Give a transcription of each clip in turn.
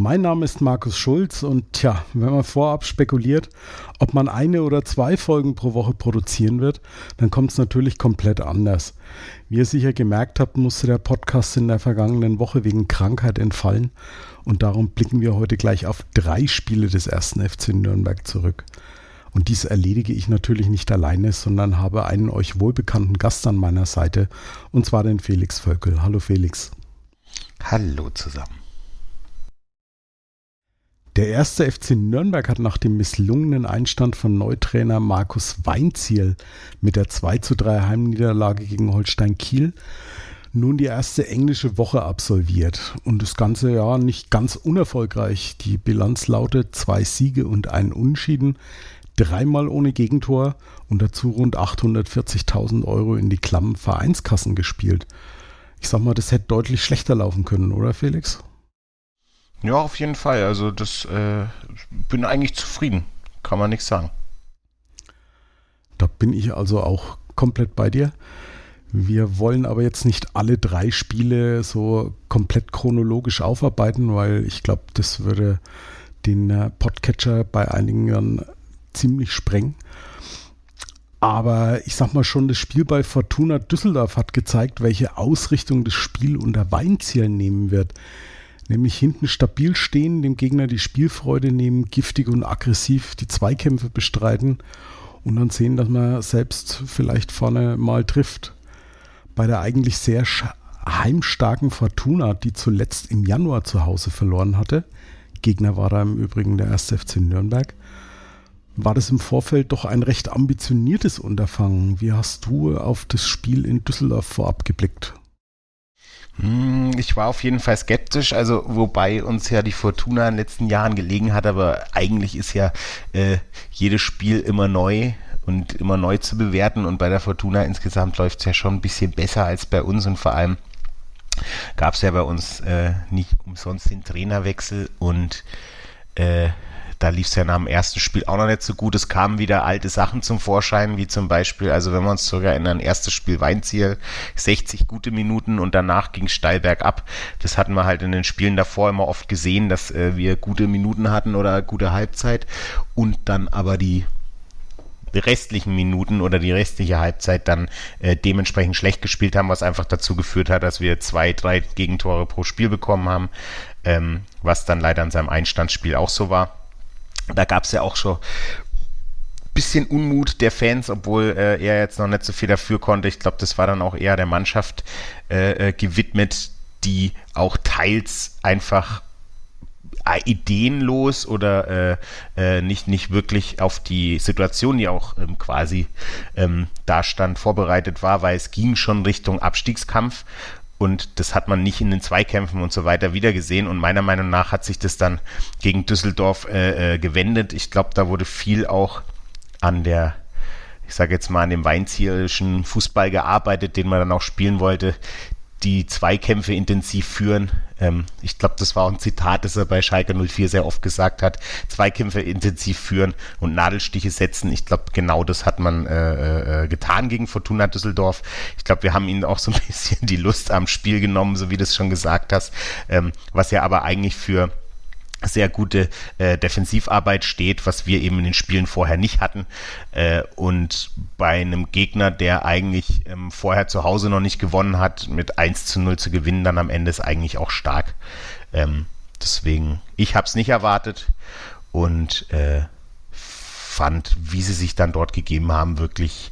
Mein Name ist Markus Schulz und tja, wenn man vorab spekuliert, ob man eine oder zwei Folgen pro Woche produzieren wird, dann kommt es natürlich komplett anders. Wie ihr sicher gemerkt habt, musste der Podcast in der vergangenen Woche wegen Krankheit entfallen und darum blicken wir heute gleich auf drei Spiele des ersten FC Nürnberg zurück. Und dies erledige ich natürlich nicht alleine, sondern habe einen euch wohlbekannten Gast an meiner Seite, und zwar den Felix Völkel. Hallo Felix. Hallo zusammen. Der erste FC Nürnberg hat nach dem misslungenen Einstand von Neutrainer Markus Weinziel mit der 2 zu 3 Heimniederlage gegen Holstein Kiel nun die erste englische Woche absolviert und das ganze Jahr nicht ganz unerfolgreich. Die Bilanz lautet zwei Siege und ein Unschieden, dreimal ohne Gegentor und dazu rund 840.000 Euro in die klammen Vereinskassen gespielt. Ich sag mal, das hätte deutlich schlechter laufen können, oder Felix? Ja, auf jeden Fall. Also das äh, bin eigentlich zufrieden. Kann man nichts sagen. Da bin ich also auch komplett bei dir. Wir wollen aber jetzt nicht alle drei Spiele so komplett chronologisch aufarbeiten, weil ich glaube, das würde den äh, Podcatcher bei einigen dann ziemlich sprengen. Aber ich sag mal schon, das Spiel bei Fortuna Düsseldorf hat gezeigt, welche Ausrichtung das Spiel unter Weinziel nehmen wird nämlich hinten stabil stehen, dem Gegner die Spielfreude nehmen, giftig und aggressiv die Zweikämpfe bestreiten und dann sehen, dass man selbst vielleicht vorne mal trifft. Bei der eigentlich sehr heimstarken Fortuna, die zuletzt im Januar zu Hause verloren hatte, Gegner war da im Übrigen der 1. FC Nürnberg, war das im Vorfeld doch ein recht ambitioniertes Unterfangen. Wie hast du auf das Spiel in Düsseldorf vorab geblickt? Hm, ich war auf jeden Fall skeptisch, also wobei uns ja die Fortuna in den letzten Jahren gelegen hat, aber eigentlich ist ja äh, jedes Spiel immer neu und immer neu zu bewerten und bei der Fortuna insgesamt läuft es ja schon ein bisschen besser als bei uns und vor allem gab es ja bei uns äh, nicht umsonst den Trainerwechsel und äh, da lief es ja nach dem ersten Spiel auch noch nicht so gut. Es kamen wieder alte Sachen zum Vorschein, wie zum Beispiel, also wenn wir uns sogar in ein erstes Spiel Weinziel, 60 gute Minuten und danach ging steil bergab. Das hatten wir halt in den Spielen davor immer oft gesehen, dass äh, wir gute Minuten hatten oder gute Halbzeit und dann aber die restlichen Minuten oder die restliche Halbzeit dann äh, dementsprechend schlecht gespielt haben, was einfach dazu geführt hat, dass wir zwei, drei Gegentore pro Spiel bekommen haben, ähm, was dann leider in seinem Einstandsspiel auch so war. Da gab es ja auch schon bisschen Unmut der Fans, obwohl äh, er jetzt noch nicht so viel dafür konnte. Ich glaube, das war dann auch eher der Mannschaft äh, äh gewidmet, die auch teils einfach äh, ideenlos oder äh, äh, nicht, nicht wirklich auf die Situation, die auch ähm, quasi ähm, da stand, vorbereitet war, weil es ging schon Richtung Abstiegskampf und das hat man nicht in den Zweikämpfen und so weiter wieder gesehen. Und meiner Meinung nach hat sich das dann gegen Düsseldorf äh, äh, gewendet. Ich glaube, da wurde viel auch an der, ich sage jetzt mal, an dem weinzierischen Fußball gearbeitet, den man dann auch spielen wollte die Zweikämpfe intensiv führen. Ähm, ich glaube, das war ein Zitat, das er bei Schalke 04 sehr oft gesagt hat. Zweikämpfe intensiv führen und Nadelstiche setzen. Ich glaube, genau das hat man äh, äh, getan gegen Fortuna Düsseldorf. Ich glaube, wir haben ihnen auch so ein bisschen die Lust am Spiel genommen, so wie du es schon gesagt hast. Ähm, was ja aber eigentlich für sehr gute äh, Defensivarbeit steht, was wir eben in den Spielen vorher nicht hatten. Äh, und bei einem Gegner, der eigentlich ähm, vorher zu Hause noch nicht gewonnen hat, mit 1 zu 0 zu gewinnen, dann am Ende ist eigentlich auch stark. Ähm, deswegen, ich habe es nicht erwartet und äh, fand, wie sie sich dann dort gegeben haben, wirklich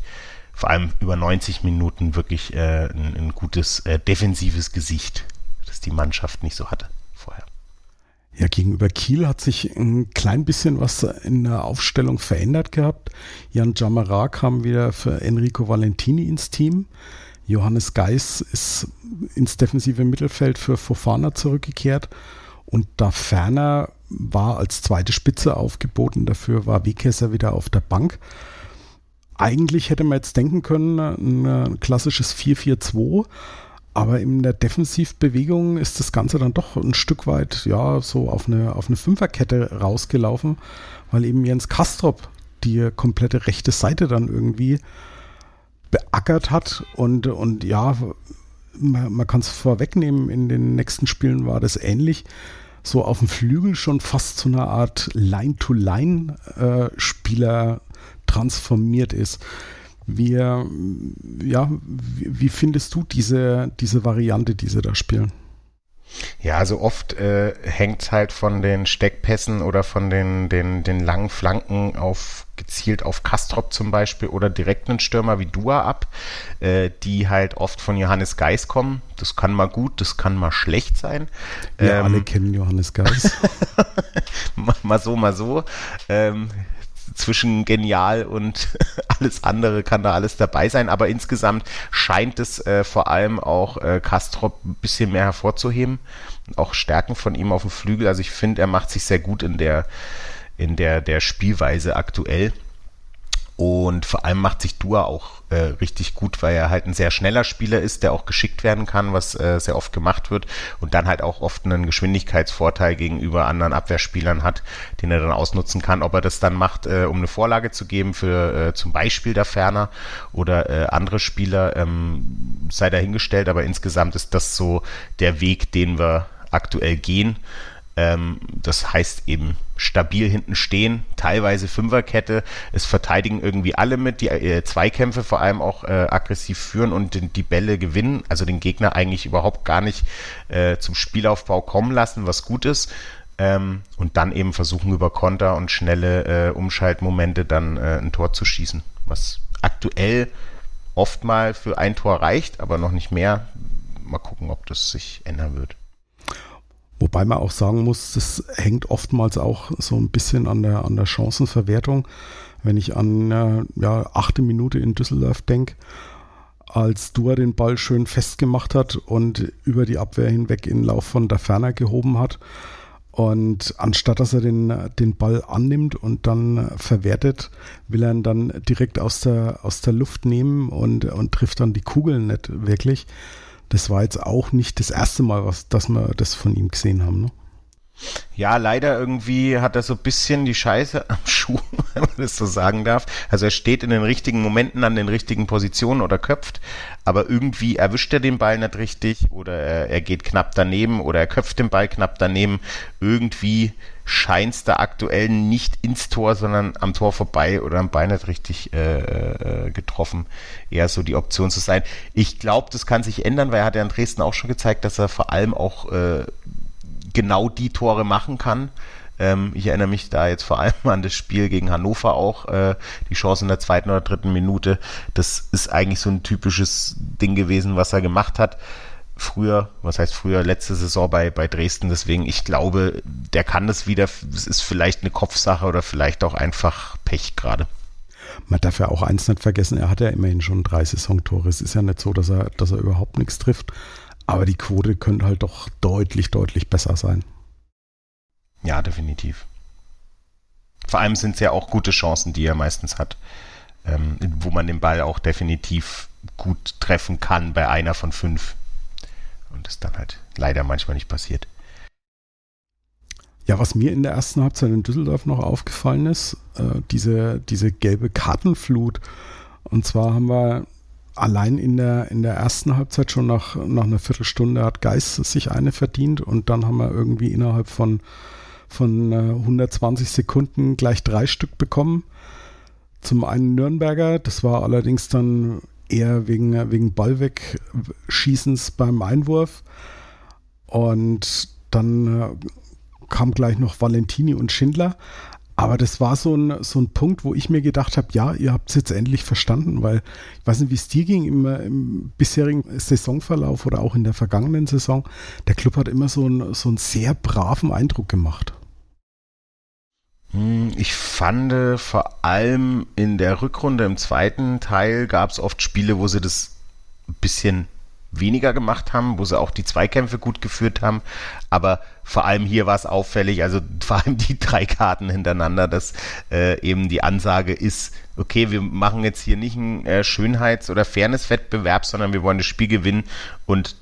vor allem über 90 Minuten wirklich äh, ein, ein, gutes äh, defensives Gesicht, das die Mannschaft nicht so hatte. Ja, gegenüber Kiel hat sich ein klein bisschen was in der Aufstellung verändert gehabt. Jan Jamara kam wieder für Enrico Valentini ins Team. Johannes Geis ist ins defensive Mittelfeld für Fofana zurückgekehrt. Und da Ferner war als zweite Spitze aufgeboten, dafür war Wekesser wieder auf der Bank. eigentlich hätte man jetzt denken können, ein klassisches 4-4-2, aber in der Defensivbewegung ist das Ganze dann doch ein Stück weit, ja, so auf eine, auf eine Fünferkette rausgelaufen, weil eben Jens Kastrop die komplette rechte Seite dann irgendwie beackert hat und, und ja, man, man kann es vorwegnehmen, in den nächsten Spielen war das ähnlich. So auf dem Flügel schon fast zu einer Art Line-to-Line-Spieler äh, transformiert ist. Wie, ja, wie, wie, findest du diese, diese Variante, die sie da spielen? Ja, also oft äh, hängt halt von den Steckpässen oder von den, den, den langen Flanken auf gezielt auf Kastrop zum Beispiel oder direkt einen Stürmer wie Dua ab, äh, die halt oft von Johannes Geis kommen. Das kann mal gut, das kann mal schlecht sein. Wir ähm, alle kennen Johannes Geis. mal so, mal so. Ähm, zwischen genial und alles andere kann da alles dabei sein, aber insgesamt scheint es äh, vor allem auch äh, Kastrop ein bisschen mehr hervorzuheben. Auch Stärken von ihm auf dem Flügel. Also ich finde, er macht sich sehr gut in der, in der, der Spielweise aktuell. Und vor allem macht sich Dua auch äh, richtig gut, weil er halt ein sehr schneller Spieler ist, der auch geschickt werden kann, was äh, sehr oft gemacht wird und dann halt auch oft einen Geschwindigkeitsvorteil gegenüber anderen Abwehrspielern hat, den er dann ausnutzen kann. Ob er das dann macht, äh, um eine Vorlage zu geben für äh, zum Beispiel der Ferner oder äh, andere Spieler, ähm, sei dahingestellt, aber insgesamt ist das so der Weg, den wir aktuell gehen. Ähm, das heißt eben stabil hinten stehen, teilweise Fünferkette. Es verteidigen irgendwie alle mit, die äh, Zweikämpfe vor allem auch äh, aggressiv führen und die, die, Bälle gewinnen, also den Gegner eigentlich überhaupt gar nicht äh, zum Spielaufbau kommen lassen, was gut ist. Ähm, und dann eben versuchen über Konter und schnelle äh, Umschaltmomente dann äh, ein Tor zu schießen, was aktuell oft mal für ein Tor reicht, aber noch nicht mehr. Mal gucken, ob das sich ändern wird. Wobei man auch sagen muss, das hängt oftmals auch so ein bisschen an der, an der Chancenverwertung. Wenn ich an äh, ja, achte Minute in Düsseldorf denke, als Dua den Ball schön festgemacht hat und über die Abwehr hinweg in Lauf von der Ferner gehoben hat. Und anstatt dass er den, den Ball annimmt und dann verwertet, will er ihn dann direkt aus der, aus der Luft nehmen und, und trifft dann die Kugeln nicht wirklich das war jetzt auch nicht das erste Mal, was, dass wir das von ihm gesehen haben. Ne? Ja, leider irgendwie hat er so ein bisschen die Scheiße am Schuh, wenn man das so sagen darf. Also er steht in den richtigen Momenten an den richtigen Positionen oder köpft, aber irgendwie erwischt er den Ball nicht richtig oder er, geht knapp daneben oder er köpft den Ball knapp daneben. Irgendwie scheint es da aktuell nicht ins Tor, sondern am Tor vorbei oder am Bein nicht richtig äh, äh, getroffen. Eher so die Option zu sein. Ich glaube, das kann sich ändern, weil er hat ja in Dresden auch schon gezeigt, dass er vor allem auch äh, genau die Tore machen kann. Ähm, ich erinnere mich da jetzt vor allem an das Spiel gegen Hannover auch, äh, die Chance in der zweiten oder dritten Minute. Das ist eigentlich so ein typisches Ding gewesen, was er gemacht hat. Früher, was heißt früher, letzte Saison bei, bei Dresden. Deswegen, ich glaube, der kann das wieder. Es ist vielleicht eine Kopfsache oder vielleicht auch einfach Pech gerade. Man darf ja auch eins nicht vergessen, er hat ja immerhin schon drei Saisontore. Es ist ja nicht so, dass er, dass er überhaupt nichts trifft. Aber die Quote könnte halt doch deutlich, deutlich besser sein. Ja, definitiv. Vor allem sind es ja auch gute Chancen, die er meistens hat, ähm, wo man den Ball auch definitiv gut treffen kann bei einer von fünf. Und das dann halt leider manchmal nicht passiert. Ja, was mir in der ersten Halbzeit in Düsseldorf noch aufgefallen ist, äh, diese, diese gelbe Kartenflut. Und zwar haben wir allein in der, in der ersten Halbzeit schon nach, nach einer Viertelstunde hat Geis sich eine verdient und dann haben wir irgendwie innerhalb von, von 120 äh, Sekunden gleich drei Stück bekommen. Zum einen Nürnberger, das war allerdings dann eher wegen, wegen Ballwegschießens beim Einwurf. Und dann äh, kam gleich noch Valentini und Schindler. Aber das war so ein, so ein Punkt, wo ich mir gedacht habe, ja, ihr habt es jetzt endlich verstanden, weil ich weiß nicht, wie es dir ging im, im, bisherigen Saisonverlauf oder auch in der vergangenen Saison. Der Club hat immer so, ein, so einen sehr braven Eindruck gemacht. Hm, ich fand vor allem in der Rückrunde im zweiten Teil gab es oft Spiele, wo sie das ein bisschen weniger gemacht haben, wo sie auch die Zweikämpfe gut geführt haben. Aber vor allem hier war es auffällig, also vor allem die drei Karten hintereinander, dass äh, eben die Ansage ist, okay, wir machen jetzt hier nicht einen äh, Schönheits- oder Fairness-Wettbewerb, sondern wir wollen das Spiel gewinnen und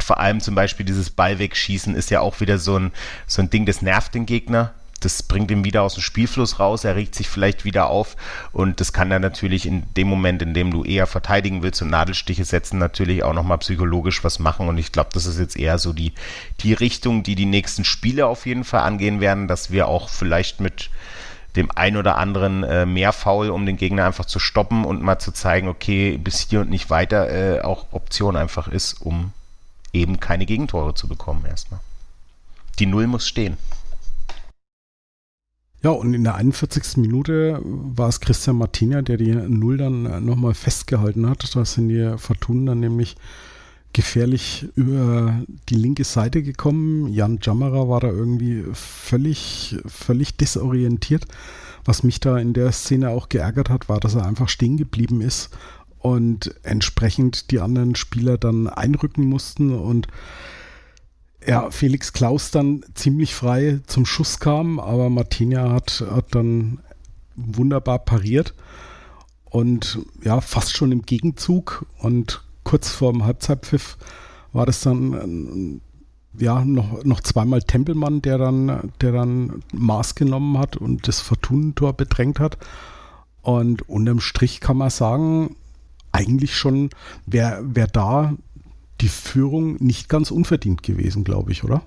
vor allem zum Beispiel dieses Ball wegschießen ist ja auch wieder so ein, so ein Ding, das nervt den Gegner das bringt ihn wieder aus dem Spielfluss raus, er regt sich vielleicht wieder auf und das kann dann natürlich in dem Moment, in dem du eher verteidigen willst und Nadelstiche setzen, natürlich auch nochmal psychologisch was machen und ich glaube, das ist jetzt eher so die, die Richtung, die die nächsten Spiele auf jeden Fall angehen werden, dass wir auch vielleicht mit dem ein oder anderen äh, mehr Foul, um den Gegner einfach zu stoppen und mal zu zeigen, okay, bis hier und nicht weiter äh, auch Option einfach ist, um eben keine Gegentore zu bekommen erstmal. Die Null muss stehen. Ja, und in der 41. Minute war es Christian Martina, der die Null dann nochmal festgehalten hat. Da sind die Fortuna dann nämlich gefährlich über die linke Seite gekommen. Jan Jammerer war da irgendwie völlig, völlig desorientiert. Was mich da in der Szene auch geärgert hat, war, dass er einfach stehen geblieben ist und entsprechend die anderen Spieler dann einrücken mussten und ja, Felix Klaus dann ziemlich frei zum Schuss kam, aber Martinia hat, hat dann wunderbar pariert und ja, fast schon im Gegenzug und kurz vor dem Halbzeitpfiff war das dann ja noch, noch zweimal Tempelmann, der dann, der dann Maß genommen hat und das Fortunentor bedrängt hat. Und unterm Strich kann man sagen, eigentlich schon, wer, wer da die Führung nicht ganz unverdient gewesen, glaube ich, oder?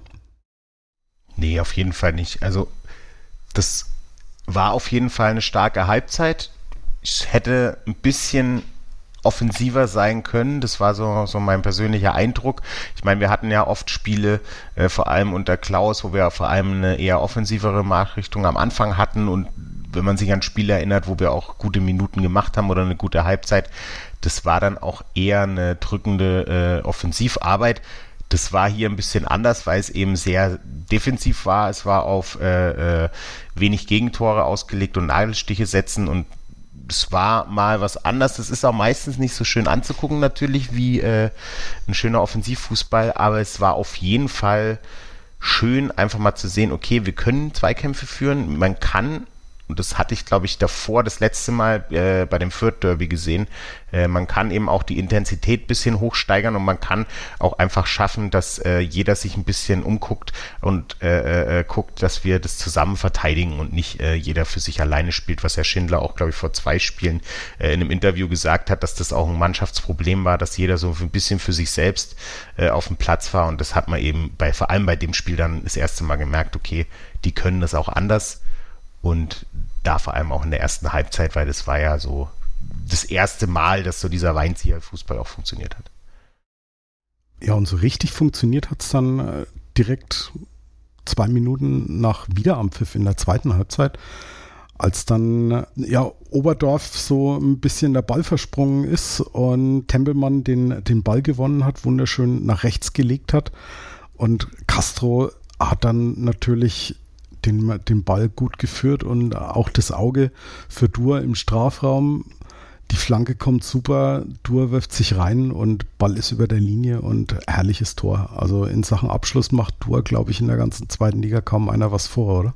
Nee, auf jeden Fall nicht. Also, das war auf jeden Fall eine starke Halbzeit. Ich hätte ein bisschen offensiver sein können. Das war so, so mein persönlicher Eindruck. Ich meine, wir hatten ja oft Spiele, äh, vor allem unter Klaus, wo wir vor allem eine eher offensivere Marschrichtung am Anfang hatten und wenn man sich an Spiele erinnert, wo wir auch gute Minuten gemacht haben oder eine gute Halbzeit, das war dann auch eher eine drückende äh, Offensivarbeit. Das war hier ein bisschen anders, weil es eben sehr defensiv war. Es war auf äh, äh, wenig Gegentore ausgelegt und Nagelstiche setzen und es war mal was anderes. Das ist auch meistens nicht so schön anzugucken natürlich wie äh, ein schöner Offensivfußball, aber es war auf jeden Fall schön, einfach mal zu sehen, okay, wir können Zweikämpfe führen, man kann und das hatte ich, glaube ich, davor das letzte Mal äh, bei dem Fürth Derby gesehen. Äh, man kann eben auch die Intensität bisschen hochsteigern und man kann auch einfach schaffen, dass äh, jeder sich ein bisschen umguckt und äh, äh, guckt, dass wir das zusammen verteidigen und nicht äh, jeder für sich alleine spielt, was Herr Schindler auch, glaube ich, vor zwei Spielen in einem Interview gesagt hat, dass das auch ein Mannschaftsproblem war, dass jeder so ein bisschen für sich selbst auf dem Platz war und das hat man eben bei, vor allem bei dem Spiel dann das erste Mal gemerkt, okay, die können das auch anders und da vor allem auch in der ersten Halbzeit, weil das war ja so das erste Mal, dass so dieser Weinzieher-Fußball auch funktioniert hat. Ja, und so richtig funktioniert hat es dann äh, direkt zwei Minuten nach Wiederanpfiff in der zweiten Halbzeit, als dann äh, ja Oberdorf so ein bisschen der Ball versprungen ist und Tempelmann den, den Ball gewonnen hat, wunderschön nach rechts gelegt hat und Castro hat dann natürlich den, den Ball gut geführt und auch das Auge für Dur im Strafraum. Die Flanke kommt super, Dur wirft sich rein und Ball ist über der Linie und herrliches Tor. Also in Sachen Abschluss macht Dur, glaube ich, in der ganzen zweiten Liga kaum einer was vor, oder?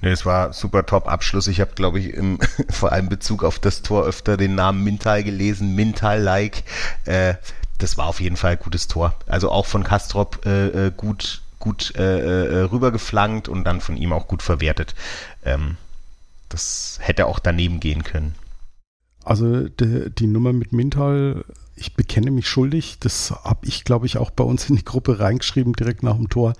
Ne, es war super top Abschluss. Ich habe, glaube ich, im, vor allem Bezug auf das Tor öfter den Namen Mintal gelesen, Mintal-like. Äh, das war auf jeden Fall ein gutes Tor. Also auch von Kastrop äh, äh gut gut äh, äh, rübergeflankt und dann von ihm auch gut verwertet. Ähm, das hätte auch daneben gehen können. Also de, die Nummer mit Mintal, ich bekenne mich schuldig. Das habe ich, glaube ich, auch bei uns in die Gruppe reingeschrieben, direkt nach dem Tor,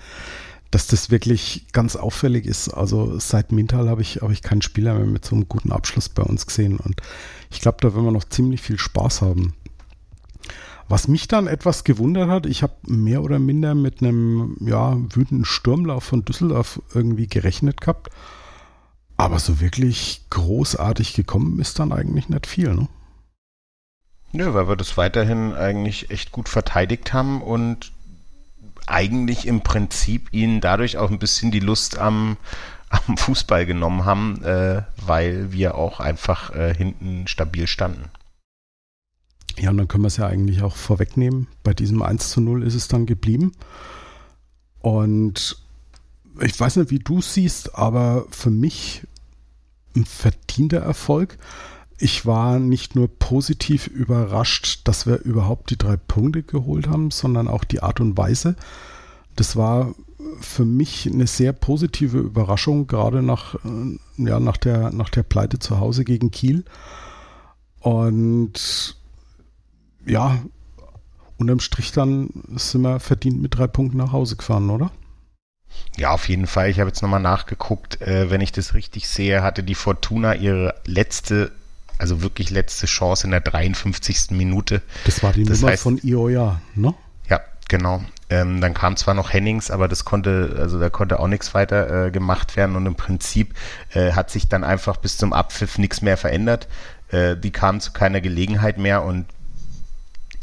dass das wirklich ganz auffällig ist. Also seit Mintal habe ich, hab ich keinen Spieler mehr mit so einem guten Abschluss bei uns gesehen. Und ich glaube, da werden wir noch ziemlich viel Spaß haben. Was mich dann etwas gewundert hat, ich habe mehr oder minder mit einem ja, wütenden Sturmlauf von Düsseldorf irgendwie gerechnet gehabt. Aber so wirklich großartig gekommen ist dann eigentlich nicht viel, ne? Nö, weil wir das weiterhin eigentlich echt gut verteidigt haben und eigentlich im Prinzip ihnen dadurch auch ein bisschen die Lust am, am Fußball genommen haben, äh, weil wir auch einfach äh, hinten stabil standen. Ja, und dann können wir es ja eigentlich auch vorwegnehmen. Bei diesem 1 zu 0 ist es dann geblieben. Und ich weiß nicht, wie du siehst, aber für mich ein verdienter Erfolg. Ich war nicht nur positiv überrascht, dass wir überhaupt die drei Punkte geholt haben, sondern auch die Art und Weise. Das war für mich eine sehr positive Überraschung, gerade nach, äh, ja, nach, der, nach der Pleite zu Hause gegen Kiel. Und ja, unterm Strich dann sind wir verdient mit drei Punkten nach Hause gefahren, oder? Ja, auf jeden Fall. Ich habe jetzt nochmal nachgeguckt. Äh, wenn ich das richtig sehe, hatte die Fortuna ihre letzte, also wirklich letzte Chance in der 53. Minute. Das war die das Nummer heißt, von Ioja, ne? Ja, genau. Ähm, dann kam zwar noch Hennings, aber das konnte, also da konnte auch nichts weiter äh, gemacht werden und im Prinzip äh, hat sich dann einfach bis zum Abpfiff nichts mehr verändert. Äh, die kamen zu keiner Gelegenheit mehr und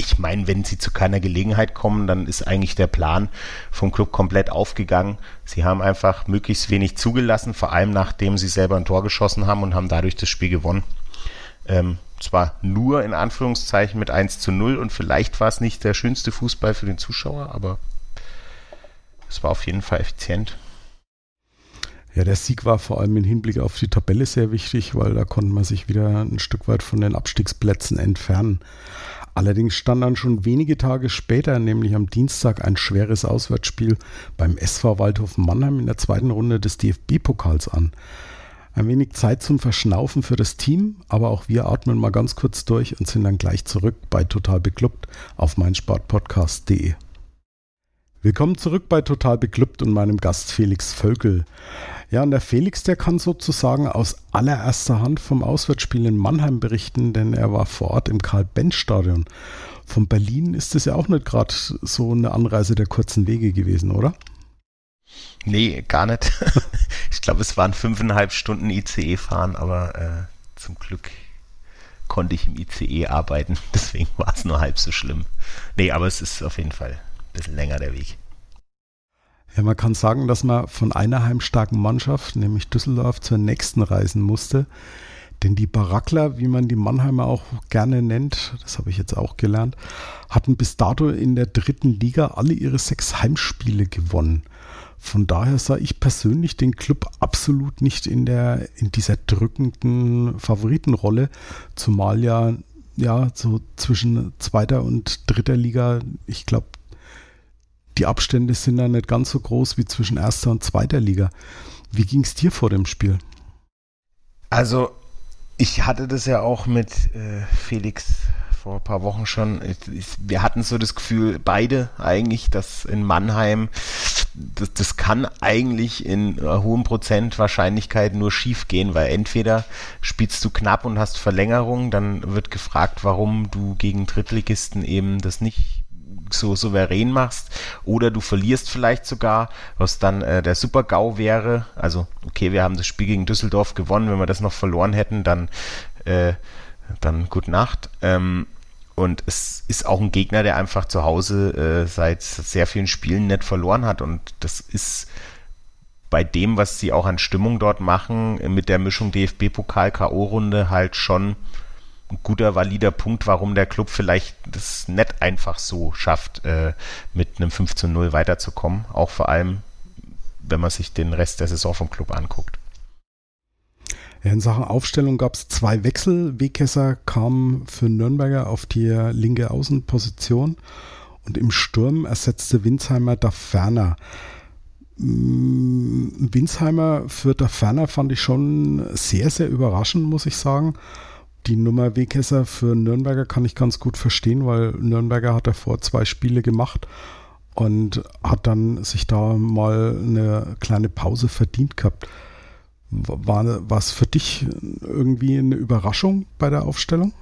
ich meine, wenn sie zu keiner Gelegenheit kommen, dann ist eigentlich der Plan vom Club komplett aufgegangen. Sie haben einfach möglichst wenig zugelassen, vor allem nachdem sie selber ein Tor geschossen haben und haben dadurch das Spiel gewonnen. Ähm, zwar nur in Anführungszeichen mit 1 zu 0 und vielleicht war es nicht der schönste Fußball für den Zuschauer, aber es war auf jeden Fall effizient. Ja, der Sieg war vor allem im Hinblick auf die Tabelle sehr wichtig, weil da konnte man sich wieder ein Stück weit von den Abstiegsplätzen entfernen. Allerdings stand dann schon wenige Tage später, nämlich am Dienstag, ein schweres Auswärtsspiel beim SV Waldhof Mannheim in der zweiten Runde des DFB-Pokals an. Ein wenig Zeit zum Verschnaufen für das Team, aber auch wir atmen mal ganz kurz durch und sind dann gleich zurück bei Total Beklubbt auf meinsportpodcast.de. Willkommen zurück bei Total Beklubbt und meinem Gast Felix Völkel. Ja, und der Felix, der kann sozusagen aus allererster Hand vom Auswärtsspiel in Mannheim berichten, denn er war vor Ort im Karl-Benz-Stadion. Von Berlin ist es ja auch nicht gerade so eine Anreise der kurzen Wege gewesen, oder? Nee, gar nicht. ich glaube, es waren fünfeinhalb Stunden ICE fahren, aber äh, zum Glück konnte ich im ICE arbeiten. Deswegen war es nur halb so schlimm. Nee, aber es ist auf jeden Fall bisschen länger der Weg. Ja, man kann sagen, dass man von einer heimstarken Mannschaft, nämlich Düsseldorf, zur nächsten reisen musste. Denn die Barackler, wie man die Mannheimer auch gerne nennt, das habe ich jetzt auch gelernt, hatten bis dato in der dritten Liga alle ihre sechs Heimspiele gewonnen. Von daher sah ich persönlich den Club absolut nicht in der, in dieser drückenden Favoritenrolle, zumal ja, ja, so zwischen zweiter und dritter Liga, ich glaube, die Abstände sind da nicht ganz so groß wie zwischen erster und zweiter Liga. Wie ging es dir vor dem Spiel? Also, ich hatte das ja auch mit äh, Felix vor ein paar Wochen schon. Wir hatten so das Gefühl, beide eigentlich, dass in Mannheim, das, das kann eigentlich in hohem Prozent Wahrscheinlichkeit nur schief gehen, weil entweder spielst du knapp und hast Verlängerung, dann wird gefragt, warum du gegen Drittligisten eben das nicht so souverän machst oder du verlierst vielleicht sogar, was dann äh, der Super-GAU wäre. Also, okay, wir haben das Spiel gegen Düsseldorf gewonnen, wenn wir das noch verloren hätten, dann, äh, dann gute Nacht. Ähm, und es ist auch ein Gegner, der einfach zu Hause äh, seit sehr vielen Spielen nicht verloren hat. Und das ist bei dem, was sie auch an Stimmung dort machen, mit der Mischung DFB-Pokal-K.O.-Runde halt schon guter, valider Punkt, warum der Club vielleicht das nicht einfach so schafft, äh, mit einem 5 zu 0 weiterzukommen. Auch vor allem, wenn man sich den Rest der Saison vom Club anguckt. In Sachen Aufstellung gab es zwei Wechsel. Wegkesser kam für Nürnberger auf die linke Außenposition und im Sturm ersetzte Winsheimer da Ferner. Mm, Winsheimer für da Ferner fand ich schon sehr, sehr überraschend, muss ich sagen die Nummer Wegkesser für Nürnberger kann ich ganz gut verstehen, weil Nürnberger hat davor zwei Spiele gemacht und hat dann sich da mal eine kleine Pause verdient gehabt. War es für dich irgendwie eine Überraschung bei der Aufstellung?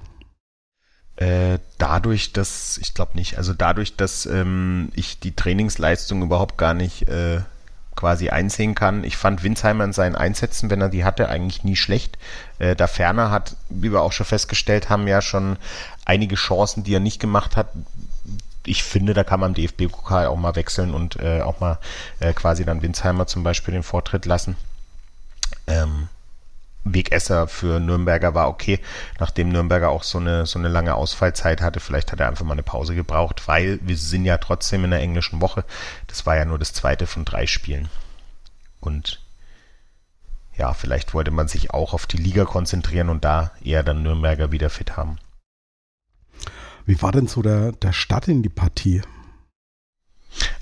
Äh, dadurch, dass, ich glaube nicht, also dadurch, dass ähm, ich die Trainingsleistung überhaupt gar nicht äh, quasi einsehen kann. Ich fand Winsheimer in seinen Einsätzen, wenn er die hatte, eigentlich nie schlecht. Äh, da Ferner hat, wie wir auch schon festgestellt haben, ja schon einige Chancen, die er nicht gemacht hat. Ich finde, da kann man im DFB-Pokal auch mal wechseln und äh, auch mal äh, quasi dann Winsheimer zum Beispiel den Vortritt lassen. Ähm, Wegesser für Nürnberger war okay, nachdem Nürnberger auch so eine, so eine lange Ausfallzeit hatte. Vielleicht hat er einfach mal eine Pause gebraucht, weil wir sind ja trotzdem in der englischen Woche. Das war ja nur das zweite von drei Spielen. Und ja, vielleicht wollte man sich auch auf die Liga konzentrieren und da eher dann Nürnberger wieder fit haben. Wie war denn so der, der Start in die Partie?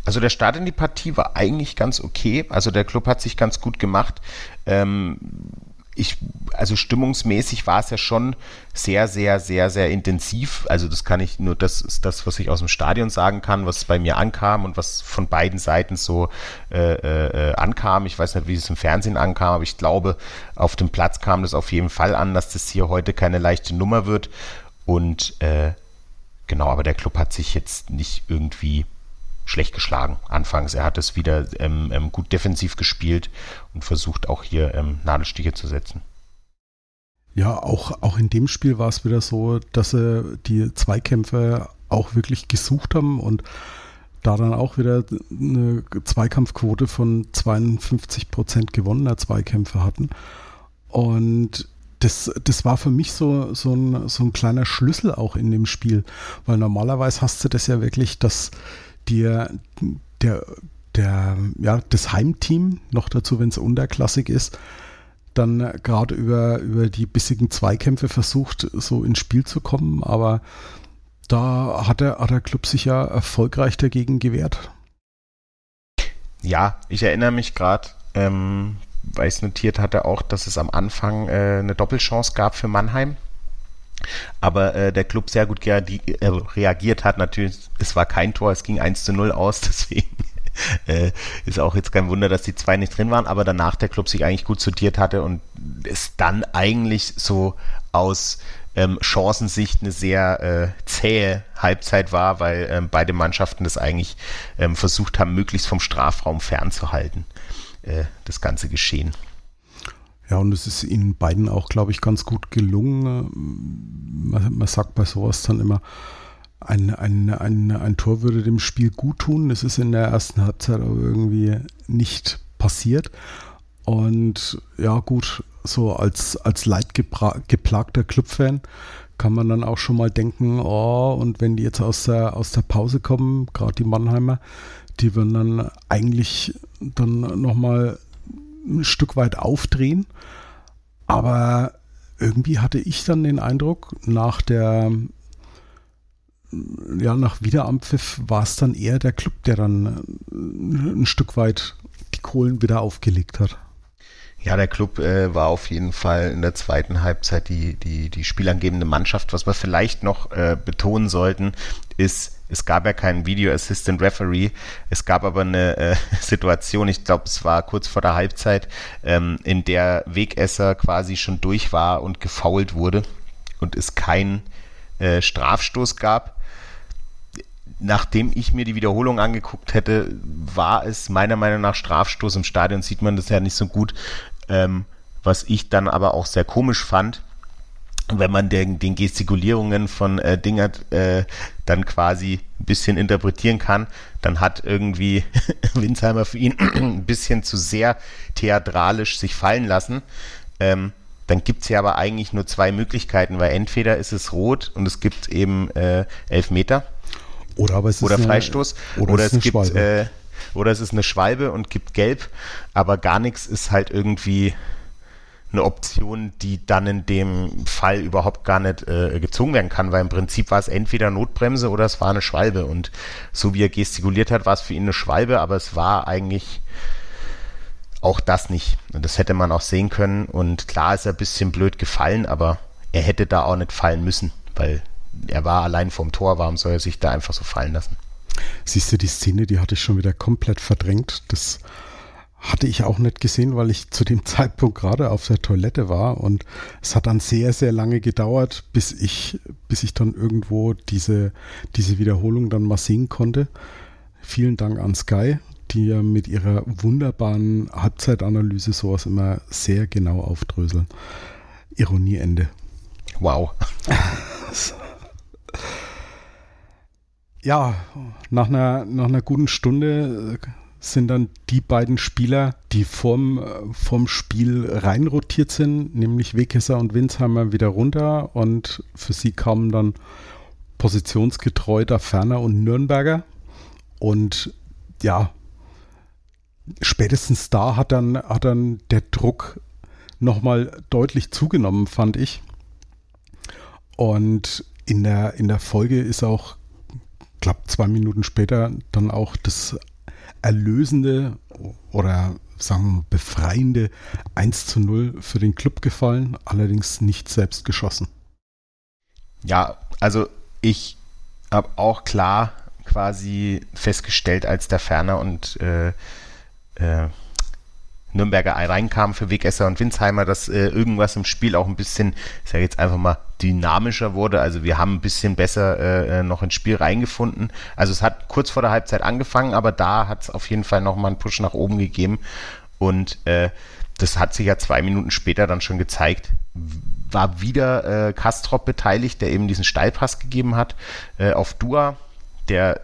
Also der Start in die Partie war eigentlich ganz okay. Also der Club hat sich ganz gut gemacht. Ähm, ich, also stimmungsmäßig war es ja schon sehr, sehr, sehr, sehr intensiv. Also das kann ich nur, das ist das, was ich aus dem Stadion sagen kann, was bei mir ankam und was von beiden Seiten so äh, äh, ankam. Ich weiß nicht, wie es im Fernsehen ankam, aber ich glaube, auf dem Platz kam das auf jeden Fall an, dass das hier heute keine leichte Nummer wird. Und äh, genau, aber der Club hat sich jetzt nicht irgendwie schlecht geschlagen anfangs. Er hat es wieder ähm, ähm, gut defensiv gespielt und versucht auch hier ähm, Nadelstiche zu setzen. Ja, auch, auch in dem Spiel war es wieder so, dass sie die Zweikämpfe auch wirklich gesucht haben und da dann auch wieder eine Zweikampfquote von 52 Prozent gewonnener Zweikämpfe hatten. Und das, das war für mich so, so, ein, so ein kleiner Schlüssel auch in dem Spiel, weil normalerweise hast du das ja wirklich, dass dir der, der, ja, das Heimteam, noch dazu, wenn es unterklassig ist, dann gerade über, über die bissigen Zweikämpfe versucht, so ins Spiel zu kommen, aber da hat der, hat der Club sich ja erfolgreich dagegen gewehrt. Ja, ich erinnere mich gerade, ähm, weil ich es notiert hatte, auch, dass es am Anfang äh, eine Doppelchance gab für Mannheim aber äh, der Club sehr gut äh, reagiert hat. Natürlich, es war kein Tor, es ging 1 zu 0 aus, deswegen äh, ist auch jetzt kein Wunder, dass die zwei nicht drin waren, aber danach der Club sich eigentlich gut sortiert hatte und es dann eigentlich so aus ähm, Chancensicht eine sehr äh, zähe Halbzeit war, weil ähm, beide Mannschaften das eigentlich ähm, versucht haben, möglichst vom Strafraum fernzuhalten, äh, das ganze Geschehen. Ja, und es ist ihnen beiden auch, glaube ich, ganz gut gelungen. Man, man, sagt bei sowas dann immer, ein, ein, ein, ein Tor würde dem Spiel gut tun. Das ist in der ersten Halbzeit aber irgendwie nicht passiert. Und ja, gut, so als, als leidgeplagter Clubfan kann man dann auch schon mal denken, oh, und wenn die jetzt aus der, aus der Pause kommen, gerade die Mannheimer, die würden dann eigentlich dann nochmal ein Stück weit aufdrehen. Aber irgendwie hatte ich dann den Eindruck, nach der ja, nach Wiederanpfiff war es dann eher der Club, der dann ein Stück weit die Kohlen wieder aufgelegt hat. Ja, der Club äh, war auf jeden Fall in der zweiten Halbzeit die, die, die spielangebende Mannschaft. Was wir vielleicht noch äh, betonen sollten, ist, es gab ja keinen Video Assistant Referee. Es gab aber eine äh, Situation, ich glaube, es war kurz vor der Halbzeit, ähm, in der Wegesser quasi schon durch war und gefoult wurde und es keinen äh, Strafstoß gab. Nachdem ich mir die Wiederholung angeguckt hätte, war es meiner Meinung nach Strafstoß. Im Stadion sieht man das ja nicht so gut. Ähm, was ich dann aber auch sehr komisch fand, wenn man den, den Gestikulierungen von äh, Dingert äh, dann quasi ein bisschen interpretieren kann, dann hat irgendwie Winsheimer für ihn ein bisschen zu sehr theatralisch sich fallen lassen. Ähm, dann gibt es ja aber eigentlich nur zwei Möglichkeiten, weil entweder ist es rot und es gibt eben äh, elf Meter. Oder, aber es oder ist Freistoß. eine, oder, oder es, es gibt äh, oder es ist eine Schwalbe und gibt gelb, aber gar nichts ist halt irgendwie eine Option, die dann in dem Fall überhaupt gar nicht äh, gezogen werden kann, weil im Prinzip war es entweder Notbremse oder es war eine Schwalbe. Und so wie er gestikuliert hat, war es für ihn eine Schwalbe, aber es war eigentlich auch das nicht. Das hätte man auch sehen können. Und klar ist er ein bisschen blöd gefallen, aber er hätte da auch nicht fallen müssen, weil er war allein vom Tor. Warum soll er sich da einfach so fallen lassen? Siehst du, die Szene, die hatte ich schon wieder komplett verdrängt. Das hatte ich auch nicht gesehen, weil ich zu dem Zeitpunkt gerade auf der Toilette war und es hat dann sehr, sehr lange gedauert, bis ich, bis ich dann irgendwo diese, diese Wiederholung dann mal sehen konnte. Vielen Dank an Sky, die ja mit ihrer wunderbaren Halbzeitanalyse sowas immer sehr genau aufdröseln. Ironieende. Wow. ja, nach einer, nach einer guten Stunde sind dann die beiden Spieler, die vom, vom Spiel reinrotiert sind, nämlich Wekesser und Winsheimer wieder runter und für sie kamen dann positionsgetreu der Ferner und Nürnberger und ja, spätestens da hat dann, hat dann der Druck nochmal deutlich zugenommen, fand ich. Und in der, in der Folge ist auch, glaube zwei Minuten später, dann auch das erlösende oder sagen wir mal befreiende 1 zu 0 für den Club gefallen, allerdings nicht selbst geschossen. Ja, also ich habe auch klar quasi festgestellt, als der Ferner und äh, äh, Nürnberger reinkam für Wegesser und Winsheimer, dass äh, irgendwas im Spiel auch ein bisschen, ich sage jetzt einfach mal, dynamischer wurde. Also wir haben ein bisschen besser äh, äh, noch ins Spiel reingefunden. Also es hat kurz vor der Halbzeit angefangen, aber da hat es auf jeden Fall nochmal einen Push nach oben gegeben. Und äh, das hat sich ja zwei Minuten später dann schon gezeigt. War wieder äh, Kastrop beteiligt, der eben diesen Steilpass gegeben hat äh, auf Dua, der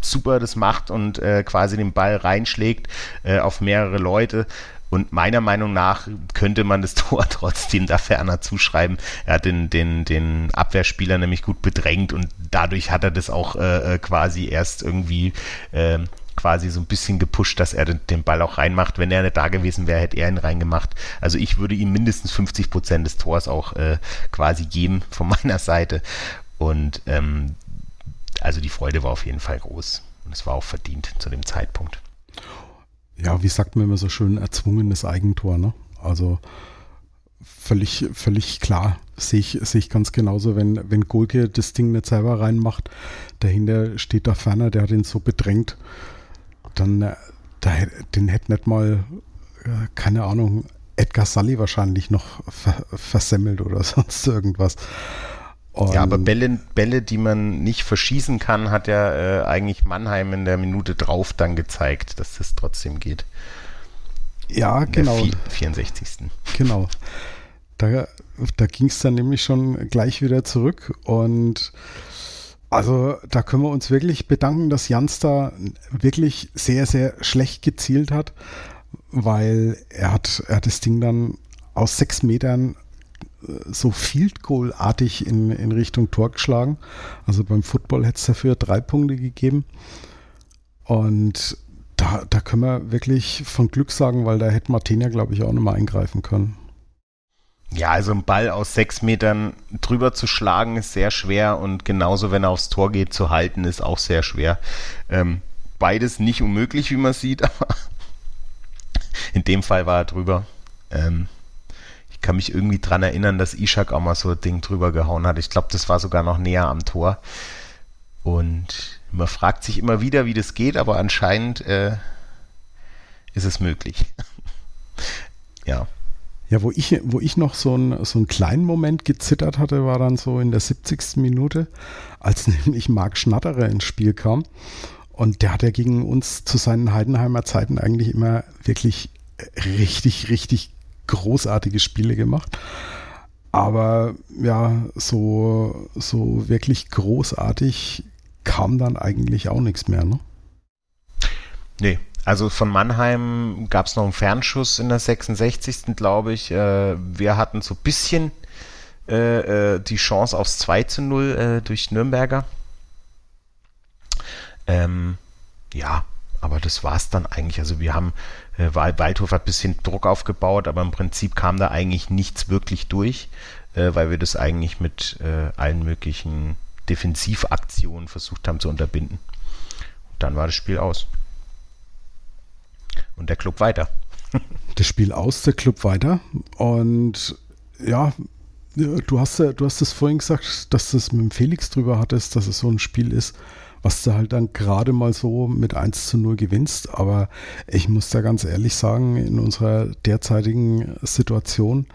super das macht und äh, quasi den Ball reinschlägt äh, auf mehrere Leute. Und meiner Meinung nach könnte man das Tor trotzdem da ferner zuschreiben. Er hat den, den, den Abwehrspieler nämlich gut bedrängt und dadurch hat er das auch äh, äh quasi erst irgendwie äh, quasi so ein bisschen gepusht, dass er den, Ball auch reinmacht. Wenn er nicht da gewesen wäre, hätte er ihn reingemacht. Also ich würde ihm mindestens 50 Prozent des Tors auch äh, quasi geben von meiner Seite. Und ähm, also die Freude war auf jeden Fall groß. Und es war auch verdient zu dem Zeitpunkt. Ja, wie sagt man immer so schön, erzwungenes Eigentor, ne? Also völlig, völlig klar. Sehe ich, sehe ich ganz genauso, wenn, wenn Golke das Ding nicht selber reinmacht, dahinter steht da ferner, der hat ihn so bedrängt, dann äh, da, den hätte nicht mal, äh, keine Ahnung, Edgar Sully wahrscheinlich noch ver versemmelt oder sonst irgendwas. Und ja, aber Bälle, Bälle, die man nicht verschießen kann, hat ja äh, eigentlich Mannheim in der Minute drauf dann gezeigt, dass das trotzdem geht. Ja, genau. Der 64. Genau. Da, da ging es dann nämlich schon gleich wieder zurück und also da können wir uns wirklich bedanken, dass Jans da wirklich sehr, sehr schlecht gezielt hat, weil er hat, er hat das Ding dann aus sechs Metern so Field Goal-artig in, in Richtung Tor geschlagen. Also beim Football hätte es dafür drei Punkte gegeben. Und da, da können wir wirklich von Glück sagen, weil da hätte Martina, glaube ich, auch nochmal eingreifen können. Ja, also ein Ball aus sechs Metern drüber zu schlagen ist sehr schwer und genauso, wenn er aufs Tor geht, zu halten ist auch sehr schwer. Ähm, beides nicht unmöglich, wie man sieht, aber in dem Fall war er drüber. Ähm, kann mich irgendwie dran erinnern, dass Ishak auch mal so ein Ding drüber gehauen hat. Ich glaube, das war sogar noch näher am Tor. Und man fragt sich immer wieder, wie das geht, aber anscheinend äh, ist es möglich. ja. Ja, wo ich, wo ich noch so, ein, so einen kleinen Moment gezittert hatte, war dann so in der 70. Minute, als nämlich Marc Schnatterer ins Spiel kam. Und der hat ja gegen uns zu seinen Heidenheimer Zeiten eigentlich immer wirklich richtig, richtig großartige Spiele gemacht. Aber ja, so, so wirklich großartig kam dann eigentlich auch nichts mehr, ne? Nee, also von Mannheim gab es noch einen Fernschuss in der 66. glaube ich. Äh, wir hatten so ein bisschen äh, äh, die Chance aufs 2 zu 0 äh, durch Nürnberger. Ähm, ja, aber das war es dann eigentlich. Also wir haben, äh, Waldhof hat ein bisschen Druck aufgebaut, aber im Prinzip kam da eigentlich nichts wirklich durch, äh, weil wir das eigentlich mit äh, allen möglichen Defensivaktionen versucht haben zu unterbinden. Und dann war das Spiel aus. Und der Club weiter. das Spiel aus, der Club weiter. Und ja, du hast, du hast es vorhin gesagt, dass du es mit dem Felix drüber hattest, dass es so ein Spiel ist, was du halt dann gerade mal so mit 1 zu 0 gewinnst. Aber ich muss da ganz ehrlich sagen, in unserer derzeitigen Situation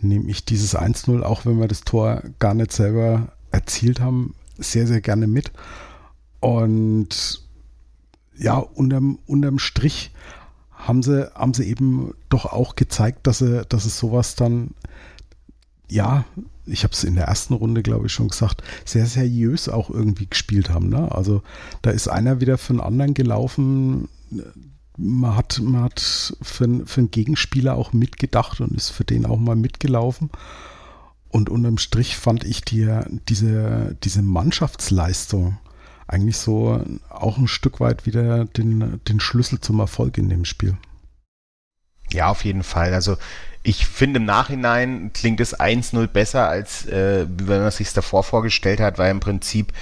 nehme ich dieses 1-0, auch wenn wir das Tor gar nicht selber erzielt haben, sehr, sehr gerne mit. Und ja, unterm, unterm Strich haben sie, haben sie eben doch auch gezeigt, dass sie, dass es sowas dann ja ich habe es in der ersten Runde, glaube ich, schon gesagt, sehr seriös auch irgendwie gespielt haben. Ne? Also da ist einer wieder für den anderen gelaufen, man hat, man hat für, für einen Gegenspieler auch mitgedacht und ist für den auch mal mitgelaufen. Und unterm Strich fand ich die, diese, diese Mannschaftsleistung eigentlich so auch ein Stück weit wieder den, den Schlüssel zum Erfolg in dem Spiel. Ja, auf jeden Fall. Also ich finde im Nachhinein klingt es 1-0 besser, als äh, wenn man sich davor vorgestellt hat, weil im Prinzip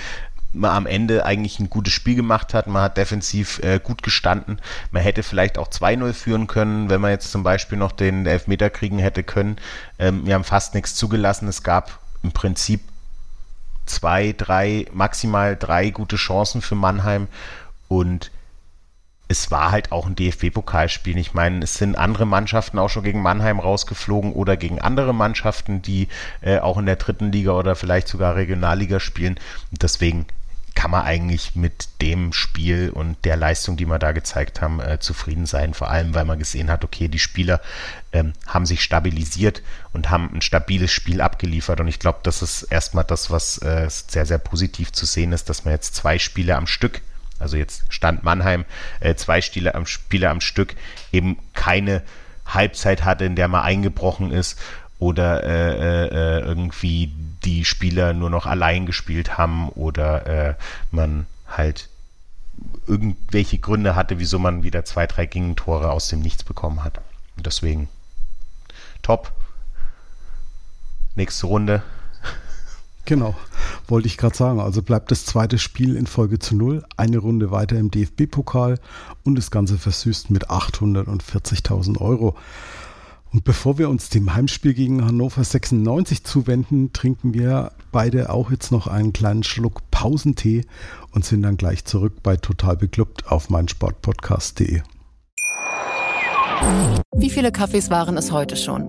man am Ende eigentlich ein gutes Spiel gemacht hat. Man hat defensiv äh, gut gestanden. Man hätte vielleicht auch 2-0 führen können, wenn man jetzt zum Beispiel noch den Elfmeter kriegen hätte können. Ähm, wir haben fast nichts zugelassen. Es gab im Prinzip zwei, drei, maximal drei gute Chancen für Mannheim und es war halt auch ein DFB-Pokalspiel. Ich meine, es sind andere Mannschaften auch schon gegen Mannheim rausgeflogen oder gegen andere Mannschaften, die äh, auch in der dritten Liga oder vielleicht sogar Regionalliga spielen. Und deswegen kann man eigentlich mit dem Spiel und der Leistung, die wir da gezeigt haben, äh, zufrieden sein. Vor allem, weil man gesehen hat, okay, die Spieler ähm, haben sich stabilisiert und haben ein stabiles Spiel abgeliefert. Und ich glaube, das ist erstmal das, was äh, sehr, sehr positiv zu sehen ist, dass man jetzt zwei Spiele am Stück, also jetzt stand Mannheim, äh, zwei Spiele am, Spiele am Stück, eben keine Halbzeit hatte, in der man eingebrochen ist oder äh, äh, irgendwie die Spieler nur noch allein gespielt haben oder äh, man halt irgendwelche Gründe hatte, wieso man wieder zwei, drei Gegentore aus dem Nichts bekommen hat. Deswegen top. Nächste Runde. Genau, wollte ich gerade sagen. Also bleibt das zweite Spiel in Folge zu null, eine Runde weiter im DFB-Pokal und das Ganze versüßt mit 840.000 Euro. Und bevor wir uns dem Heimspiel gegen Hannover 96 zuwenden, trinken wir beide auch jetzt noch einen kleinen Schluck Pausentee und sind dann gleich zurück bei Total Beklubbt auf meinsportpodcast.de. Wie viele Kaffees waren es heute schon?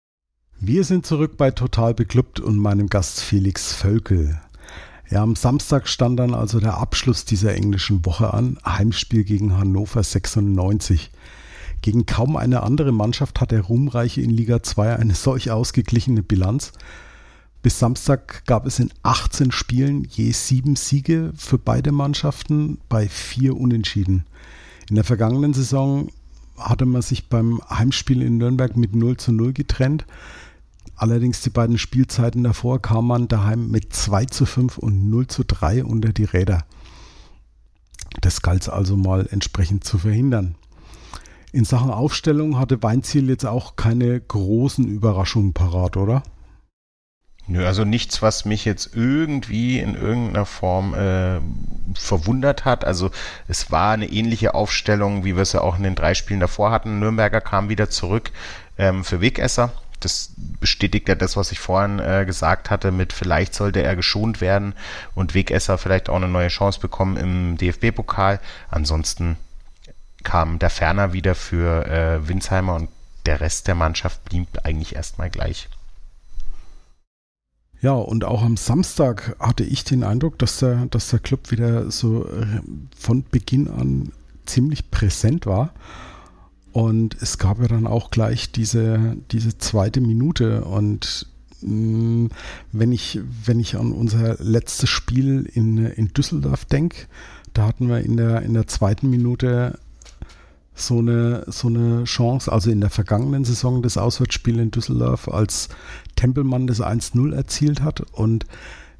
Wir sind zurück bei Total Beklubbt und meinem Gast Felix Völkel. Ja, am Samstag stand dann also der Abschluss dieser englischen Woche an. Heimspiel gegen Hannover 96. Gegen kaum eine andere Mannschaft hat der Ruhmreiche in Liga 2 eine solch ausgeglichene Bilanz. Bis Samstag gab es in 18 Spielen je sieben Siege für beide Mannschaften bei vier Unentschieden. In der vergangenen Saison hatte man sich beim Heimspiel in Nürnberg mit 0 zu 0 getrennt. Allerdings die beiden Spielzeiten davor kam man daheim mit 2 zu 5 und 0 zu 3 unter die Räder. Das galt also mal entsprechend zu verhindern. In Sachen Aufstellung hatte Weinziel jetzt auch keine großen Überraschungen parat, oder? Nö, also nichts, was mich jetzt irgendwie in irgendeiner Form äh, verwundert hat. Also es war eine ähnliche Aufstellung, wie wir es ja auch in den drei Spielen davor hatten. Nürnberger kam wieder zurück ähm, für Wegesser das bestätigt ja das, was ich vorhin äh, gesagt hatte, mit vielleicht sollte er geschont werden und Wegesser vielleicht auch eine neue Chance bekommen im DFB-Pokal. Ansonsten kam der Ferner wieder für äh, Winsheimer und der Rest der Mannschaft blieb eigentlich erstmal gleich. Ja, und auch am Samstag hatte ich den Eindruck, dass der, dass der Club wieder so äh, von Beginn an ziemlich präsent war. Und es gab ja dann auch gleich diese, diese zweite Minute. Und mh, mm, wenn, ich, wenn ich an unser letztes Spiel in, in Düsseldorf denke, da hatten wir in der, in der zweiten Minute so eine, so eine Chance, also in der vergangenen Saison das Auswärtsspiel in Düsseldorf, als Tempelmann das 1-0 erzielt hat. Und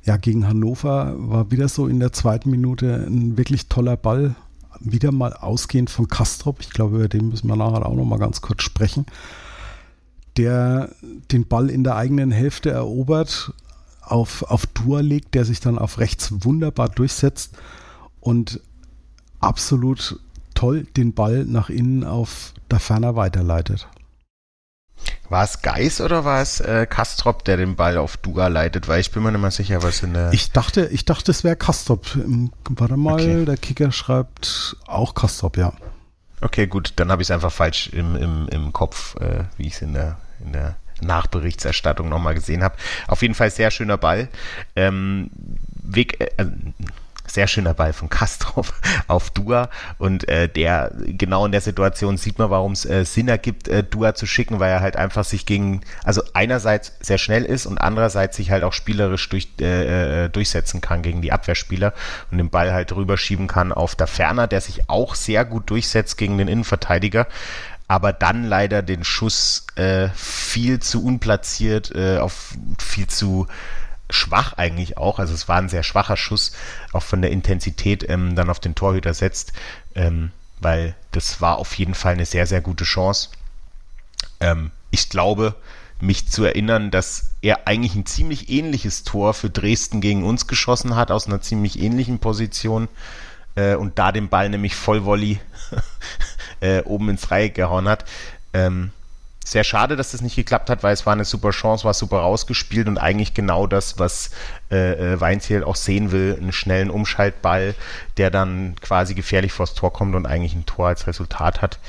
ja, gegen Hannover war wieder so in der zweiten Minute ein wirklich toller Ball wieder mal ausgehend von Kastrop, ich glaube, über den müssen wir nachher auch noch mal ganz kurz sprechen, der den Ball in der eigenen Hälfte erobert, auf, auf Dua legt, der sich dann auf rechts wunderbar durchsetzt und absolut toll den Ball nach innen auf Daferner weiterleitet. War es Geis oder war es äh, Kastrop, der den Ball auf Duga leitet? Weil ich bin mir nicht mehr sicher, was in der. Ich dachte, ich dachte, es wäre Kastrop. Warte mal, okay. der Kicker schreibt auch Kastrop, ja. Okay, gut, dann habe ich es einfach falsch im, im, im Kopf, äh, wie ich es in der, in der Nachberichterstattung nochmal gesehen habe. Auf jeden Fall sehr schöner Ball. Ähm, Weg, äh, sehr schöner Ball von Castro auf Dua. Und äh, der genau in der Situation sieht man, warum es äh, Sinn ergibt, äh, Dua zu schicken, weil er halt einfach sich gegen, also einerseits sehr schnell ist und andererseits sich halt auch spielerisch durch, äh, äh durchsetzen kann gegen die Abwehrspieler und den Ball halt rüberschieben kann auf der Ferner, der sich auch sehr gut durchsetzt gegen den Innenverteidiger aber dann leider den Schuss äh, viel zu unplatziert, äh, auf viel zu schwach eigentlich auch, also es war ein sehr schwacher Schuss, auch von der Intensität ähm, dann auf den Torhüter setzt, ähm, weil das war auf jeden Fall eine sehr, sehr gute Chance. Ähm, ich glaube, mich zu erinnern, dass er eigentlich ein ziemlich ähnliches Tor für Dresden gegen uns geschossen hat, aus einer ziemlich ähnlichen Position äh, und da den Ball nämlich voll Volley äh, oben ins Dreieck gehauen hat. Ähm, sehr schade, dass das nicht geklappt hat, weil es war eine super Chance, war super rausgespielt und eigentlich genau das, was äh, äh, Weinziel auch sehen will, einen schnellen Umschaltball, der dann quasi gefährlich vors Tor kommt und eigentlich ein Tor als Resultat hat.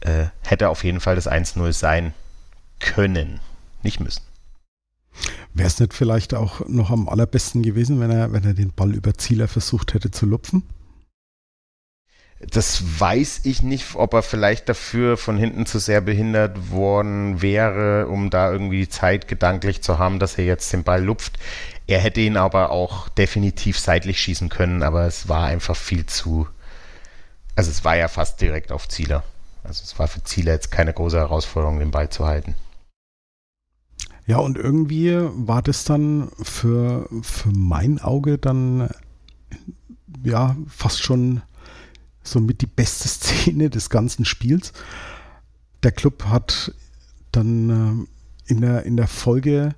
Äh, hätte auf jeden Fall das 1-0 sein können, nicht müssen. Wäre es nicht vielleicht auch noch am allerbesten gewesen, wenn er, wenn er den Ball über Zieler versucht hätte zu lupfen? Das weiß ich nicht, ob er vielleicht dafür von hinten zu sehr behindert worden wäre, um da irgendwie die Zeit gedanklich zu haben, dass er jetzt den Ball lupft. Er hätte ihn aber auch definitiv seitlich schießen können, aber es war einfach viel zu. Also es war ja fast direkt auf Zieler. Also es war für Zieler jetzt keine große Herausforderung, den Ball zu halten. Ja, und irgendwie war das dann für, für mein Auge dann ja fast schon somit die beste Szene des ganzen Spiels. Der Club hat dann äh, in, der, in der Folge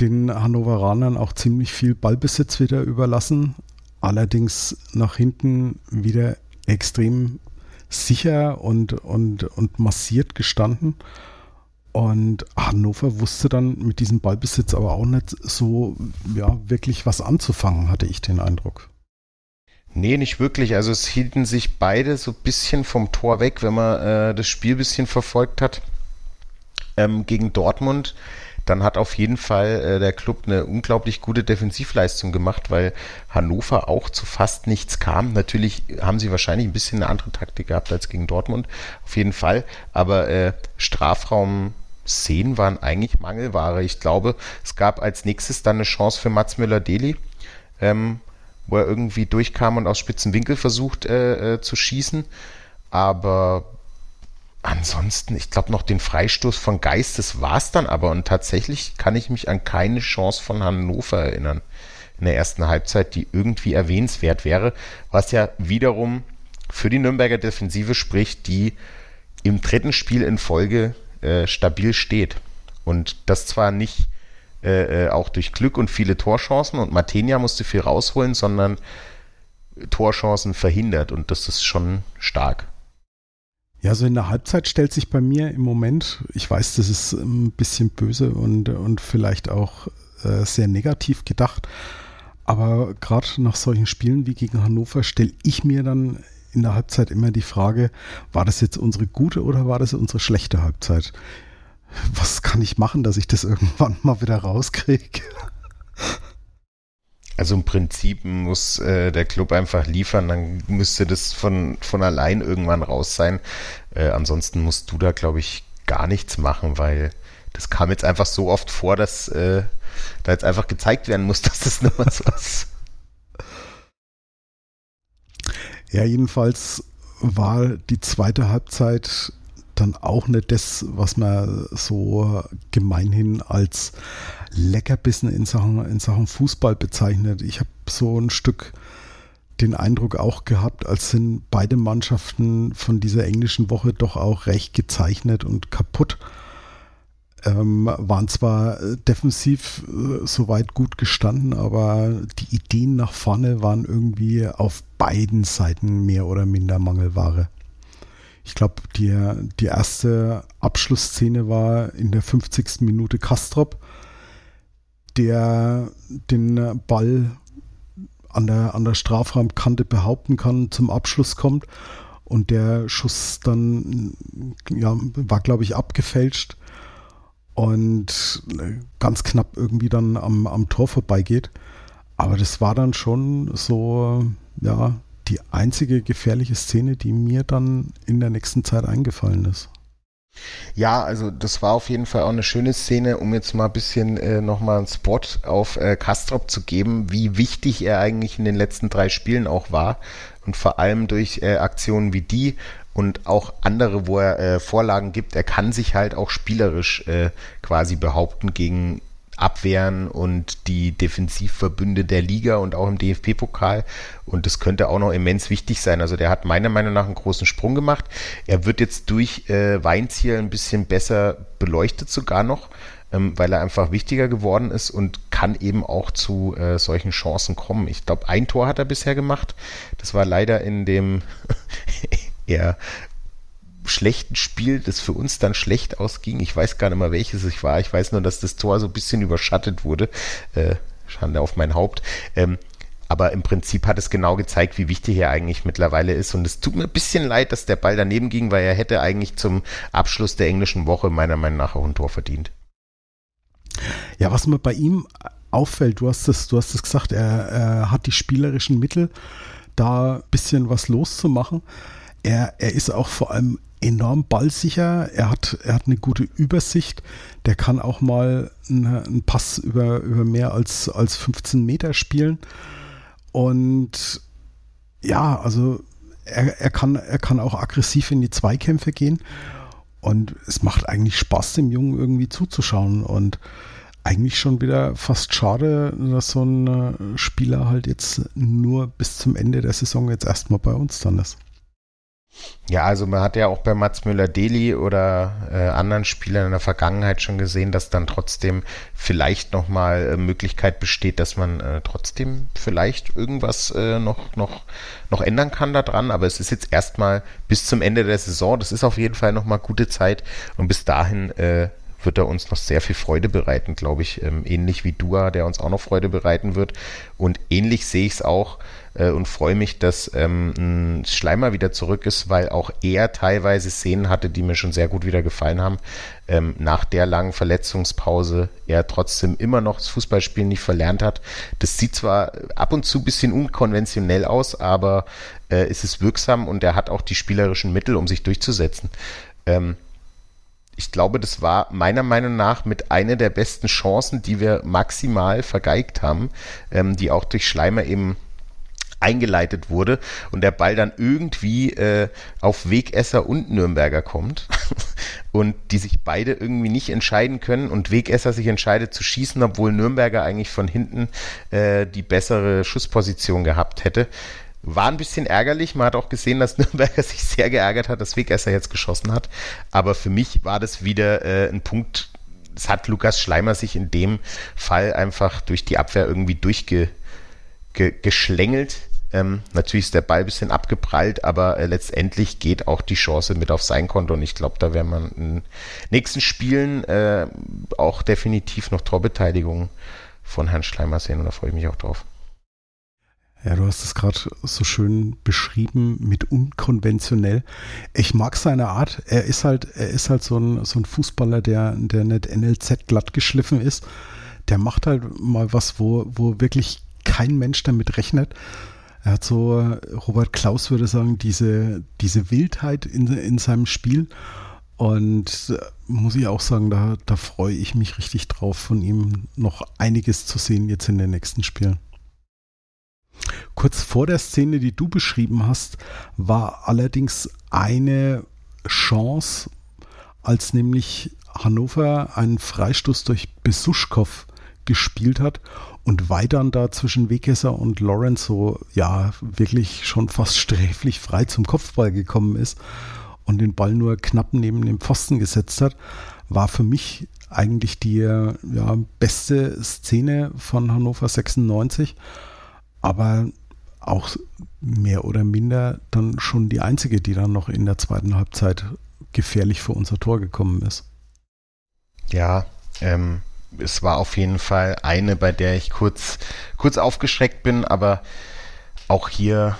den Hannoveranern auch ziemlich viel Ballbesitz wieder überlassen, allerdings nach hinten wieder extrem sicher und, und, und massiert gestanden. Und Hannover wusste dann mit diesem Ballbesitz aber auch nicht so ja, wirklich was anzufangen, hatte ich den Eindruck. Nee, nicht wirklich. Also es hielten sich beide so ein bisschen vom Tor weg, wenn man äh, das Spiel ein bisschen verfolgt hat ähm, gegen Dortmund. Dann hat auf jeden Fall äh, der Club eine unglaublich gute Defensivleistung gemacht, weil Hannover auch zu fast nichts kam. Natürlich haben sie wahrscheinlich ein bisschen eine andere Taktik gehabt als gegen Dortmund, auf jeden Fall. Aber äh, Strafraum Szenen waren eigentlich Mangelware. Ich glaube, es gab als nächstes dann eine Chance für Mats Müller-Deli. Ähm, wo er irgendwie durchkam und aus spitzen Winkel versucht äh, äh, zu schießen. Aber ansonsten, ich glaube noch den Freistoß von Geistes war es dann aber. Und tatsächlich kann ich mich an keine Chance von Hannover erinnern in der ersten Halbzeit, die irgendwie erwähnenswert wäre. Was ja wiederum für die Nürnberger Defensive spricht, die im dritten Spiel in Folge äh, stabil steht. Und das zwar nicht äh, äh, auch durch Glück und viele Torchancen und Matenia musste viel rausholen, sondern Torchancen verhindert und das ist schon stark. Ja, so in der Halbzeit stellt sich bei mir im Moment, ich weiß, das ist ein bisschen böse und, und vielleicht auch äh, sehr negativ gedacht, aber gerade nach solchen Spielen wie gegen Hannover stelle ich mir dann in der Halbzeit immer die Frage, war das jetzt unsere gute oder war das unsere schlechte Halbzeit? Was kann ich machen, dass ich das irgendwann mal wieder rauskriege? Also im Prinzip muss äh, der Club einfach liefern, dann müsste das von, von allein irgendwann raus sein. Äh, ansonsten musst du da, glaube ich, gar nichts machen, weil das kam jetzt einfach so oft vor, dass äh, da jetzt einfach gezeigt werden muss, dass das nur was ist. Ja, jedenfalls war die zweite Halbzeit dann auch nicht das, was man so gemeinhin als Leckerbissen in Sachen, in Sachen Fußball bezeichnet. Ich habe so ein Stück den Eindruck auch gehabt, als sind beide Mannschaften von dieser englischen Woche doch auch recht gezeichnet und kaputt. Ähm, waren zwar defensiv äh, soweit gut gestanden, aber die Ideen nach vorne waren irgendwie auf beiden Seiten mehr oder minder Mangelware. Ich glaube, die, die erste Abschlussszene war in der 50. Minute Kastrop, der den Ball an der, an der Strafraumkante behaupten kann, zum Abschluss kommt und der Schuss dann ja, war, glaube ich, abgefälscht und äh, ganz knapp irgendwie dann am, am Tor vorbeigeht. Aber das war dann schon so, ja, die einzige gefährliche Szene, die mir dann in der nächsten Zeit eingefallen ist. Ja, also das war auf jeden Fall auch eine schöne Szene, um jetzt mal ein bisschen äh, nochmal einen Spot auf äh, Kastrop zu geben, wie wichtig er eigentlich in den letzten drei Spielen auch war und vor allem durch äh, Aktionen wie die und auch andere, wo er äh, Vorlagen gibt, er kann sich halt auch spielerisch äh, quasi behaupten gegen Abwehren und die Defensivverbünde der Liga und auch im DFB-Pokal. Und das könnte auch noch immens wichtig sein. Also der hat meiner Meinung nach einen großen Sprung gemacht. Er wird jetzt durch äh, Weinziel ein bisschen besser beleuchtet sogar noch, ähm, weil er einfach wichtiger geworden ist und kann eben auch zu äh, solchen Chancen kommen. Ich glaube, ein Tor hat er bisher gemacht. Das war leider in dem eher schlechten Spiel, das für uns dann schlecht ausging. Ich weiß gar nicht mehr, welches es war. Ich weiß nur, dass das Tor so ein bisschen überschattet wurde. Äh, Schande auf mein Haupt. Ähm, aber im Prinzip hat es genau gezeigt, wie wichtig er eigentlich mittlerweile ist. Und es tut mir ein bisschen leid, dass der Ball daneben ging, weil er hätte eigentlich zum Abschluss der englischen Woche meiner Meinung nach auch ein Tor verdient. Ja, was mir bei ihm auffällt, du hast es, du hast es gesagt, er, er hat die spielerischen Mittel, da ein bisschen was loszumachen. Er, er ist auch vor allem enorm ballsicher. Er hat, er hat eine gute Übersicht. Der kann auch mal einen, Pass über, über mehr als, als 15 Meter spielen. Und ja, also er, er, kann, er kann auch aggressiv in die Zweikämpfe gehen. Und es macht eigentlich Spaß, dem Jungen irgendwie zuzuschauen. Und eigentlich schon wieder fast schade, dass so ein äh, Spieler halt jetzt nur bis zum Ende der Saison jetzt erstmal bei uns dann ist. Ja, also man hat ja auch bei Mats Müller-Deli oder äh, anderen Spielern in der Vergangenheit schon gesehen, dass dann trotzdem vielleicht nochmal äh, Möglichkeit besteht, dass man äh, trotzdem vielleicht irgendwas äh, noch, noch, noch ändern kann daran. Aber es ist jetzt erstmal bis zum Ende der Saison, das ist auf jeden Fall nochmal gute Zeit und bis dahin äh, wird er uns noch sehr viel Freude bereiten, glaube ich. Ähm, ähnlich wie Dua, der uns auch noch Freude bereiten wird. Und ähnlich sehe ich es auch äh, und freue mich, dass ähm, Schleimer wieder zurück ist, weil auch er teilweise Szenen hatte, die mir schon sehr gut wieder gefallen haben. Ähm, nach der langen Verletzungspause er trotzdem immer noch das Fußballspielen nicht verlernt hat. Das sieht zwar ab und zu ein bisschen unkonventionell aus, aber äh, es ist wirksam und er hat auch die spielerischen Mittel, um sich durchzusetzen. Ähm, ich glaube, das war meiner Meinung nach mit einer der besten Chancen, die wir maximal vergeigt haben, ähm, die auch durch Schleimer eben eingeleitet wurde und der Ball dann irgendwie äh, auf Wegesser und Nürnberger kommt und die sich beide irgendwie nicht entscheiden können und Wegesser sich entscheidet zu schießen, obwohl Nürnberger eigentlich von hinten äh, die bessere Schussposition gehabt hätte. War ein bisschen ärgerlich. Man hat auch gesehen, dass Nürnberger sich sehr geärgert hat, dass Wegesser jetzt geschossen hat. Aber für mich war das wieder äh, ein Punkt. Es hat Lukas Schleimer sich in dem Fall einfach durch die Abwehr irgendwie durchgeschlängelt. Ähm, natürlich ist der Ball ein bisschen abgeprallt, aber äh, letztendlich geht auch die Chance mit auf sein Konto und ich glaube, da werden wir in den nächsten Spielen äh, auch definitiv noch Torbeteiligung von Herrn Schleimer sehen und da freue ich mich auch drauf. Ja, du hast es gerade so schön beschrieben mit unkonventionell. Ich mag seine Art. Er ist halt, er ist halt so ein, so ein Fußballer, der, der nicht NLZ glatt geschliffen ist. Der macht halt mal was, wo, wo wirklich kein Mensch damit rechnet. Er hat so, Robert Klaus würde sagen, diese, diese Wildheit in, in seinem Spiel. Und äh, muss ich auch sagen, da, da freue ich mich richtig drauf, von ihm noch einiges zu sehen jetzt in den nächsten Spielen. Kurz vor der Szene, die du beschrieben hast, war allerdings eine Chance, als nämlich Hannover einen Freistoß durch Besuschkow gespielt hat und Weidern da zwischen Wegesser und Lorenzo ja wirklich schon fast sträflich frei zum Kopfball gekommen ist und den Ball nur knapp neben dem Pfosten gesetzt hat, war für mich eigentlich die ja, beste Szene von Hannover 96 aber auch mehr oder minder dann schon die einzige, die dann noch in der zweiten Halbzeit gefährlich für unser Tor gekommen ist. Ja, ähm, es war auf jeden Fall eine, bei der ich kurz, kurz aufgeschreckt bin, aber auch hier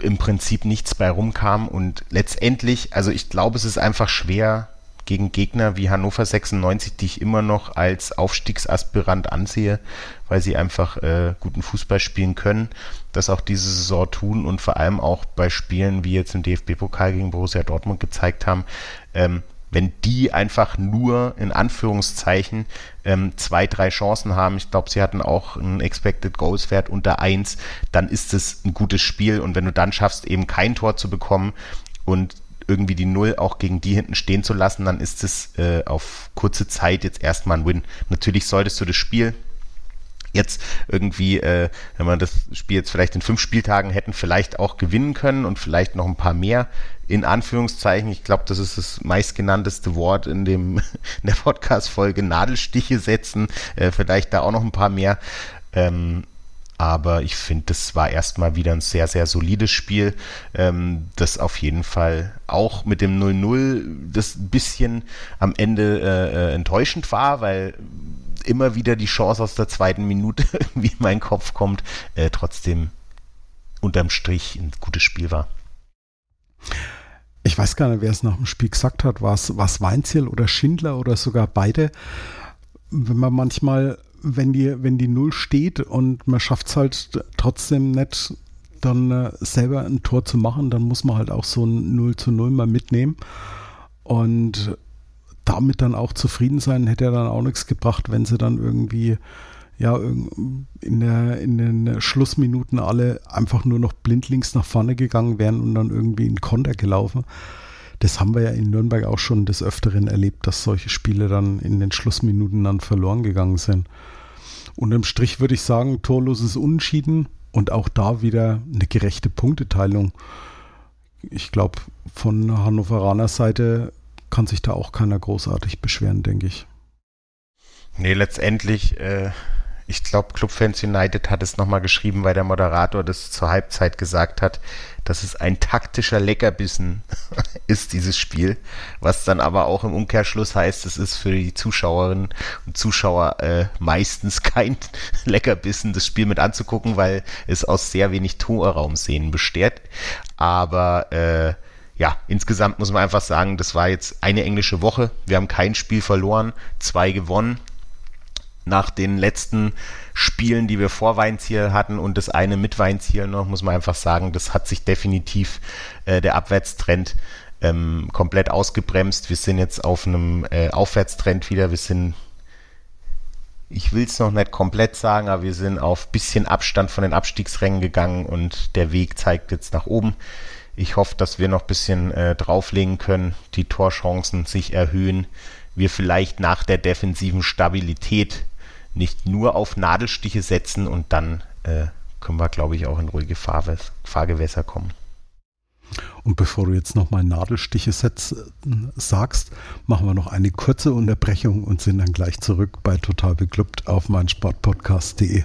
im Prinzip nichts bei rumkam. Und letztendlich, also ich glaube, es ist einfach schwer gegen Gegner wie Hannover 96, die ich immer noch als Aufstiegsaspirant ansehe, weil sie einfach äh, guten Fußball spielen können, das auch diese Saison tun und vor allem auch bei Spielen wie jetzt im DFB-Pokal gegen Borussia Dortmund gezeigt haben, ähm, wenn die einfach nur in Anführungszeichen ähm, zwei, drei Chancen haben, ich glaube, sie hatten auch einen Expected Goals Wert unter eins, dann ist es ein gutes Spiel und wenn du dann schaffst, eben kein Tor zu bekommen und irgendwie die Null auch gegen die hinten stehen zu lassen, dann ist es äh, auf kurze Zeit jetzt erstmal ein Win. Natürlich solltest du das Spiel jetzt irgendwie, äh, wenn man das Spiel jetzt vielleicht in fünf Spieltagen hätten, vielleicht auch gewinnen können und vielleicht noch ein paar mehr in Anführungszeichen. Ich glaube, das ist das meistgenannteste Wort in dem in der Podcast-Folge Nadelstiche setzen, äh, vielleicht da auch noch ein paar mehr. Ähm, aber ich finde, das war erstmal wieder ein sehr, sehr solides Spiel, ähm, das auf jeden Fall auch mit dem 0-0 das bisschen am Ende äh, äh, enttäuschend war, weil immer wieder die Chance aus der zweiten Minute irgendwie in meinen Kopf kommt, äh, trotzdem unterm Strich ein gutes Spiel war. Ich weiß gar nicht, wer es nach dem Spiel gesagt hat. War es Weinziel oder Schindler oder sogar beide? Wenn man manchmal wenn die, wenn die Null steht und man schafft es halt trotzdem nicht, dann äh, selber ein Tor zu machen, dann muss man halt auch so ein 0 zu 0 mal mitnehmen. Und damit dann auch zufrieden sein, hätte ja dann auch nichts gebracht, wenn sie dann irgendwie ja in, der, in den Schlussminuten alle einfach nur noch blindlings nach vorne gegangen wären und dann irgendwie in Konter gelaufen das haben wir ja in Nürnberg auch schon des Öfteren erlebt, dass solche Spiele dann in den Schlussminuten dann verloren gegangen sind. Unterm Strich würde ich sagen, torloses Unentschieden und auch da wieder eine gerechte Punkteteilung. Ich glaube, von Hannoveraner Seite kann sich da auch keiner großartig beschweren, denke ich. Nee, letztendlich äh, ich glaube, Clubfans United hat es nochmal geschrieben, weil der Moderator das zur Halbzeit gesagt hat, dass es ein taktischer Leckerbissen ist, dieses Spiel. Was dann aber auch im Umkehrschluss heißt, es ist für die Zuschauerinnen und Zuschauer äh, meistens kein Leckerbissen, das Spiel mit anzugucken, weil es aus sehr wenig Torraumszenen besteht. Aber äh, ja, insgesamt muss man einfach sagen, das war jetzt eine englische Woche. Wir haben kein Spiel verloren, zwei gewonnen nach den letzten Spielen, die wir vor Weinziel hatten und das eine mit Weinziel noch, muss man einfach sagen, das hat sich definitiv äh, der Abwärtstrend ähm, komplett ausgebremst. Wir sind jetzt auf einem äh, Aufwärtstrend wieder. Wir sind, ich will es noch nicht komplett sagen, aber wir sind auf bisschen Abstand von den Abstiegsrängen gegangen und der Weg zeigt jetzt nach oben. Ich hoffe, dass wir noch ein bisschen äh, drauflegen können, die Torchancen sich erhöhen, wir vielleicht nach der defensiven Stabilität nicht nur auf Nadelstiche setzen und dann äh, können wir, glaube ich, auch in ruhige Fahrwäs Fahrgewässer kommen. Und bevor du jetzt nochmal Nadelstiche setzt, sagst, machen wir noch eine kurze Unterbrechung und sind dann gleich zurück bei Total Beklubbt auf meinsportpodcast.de.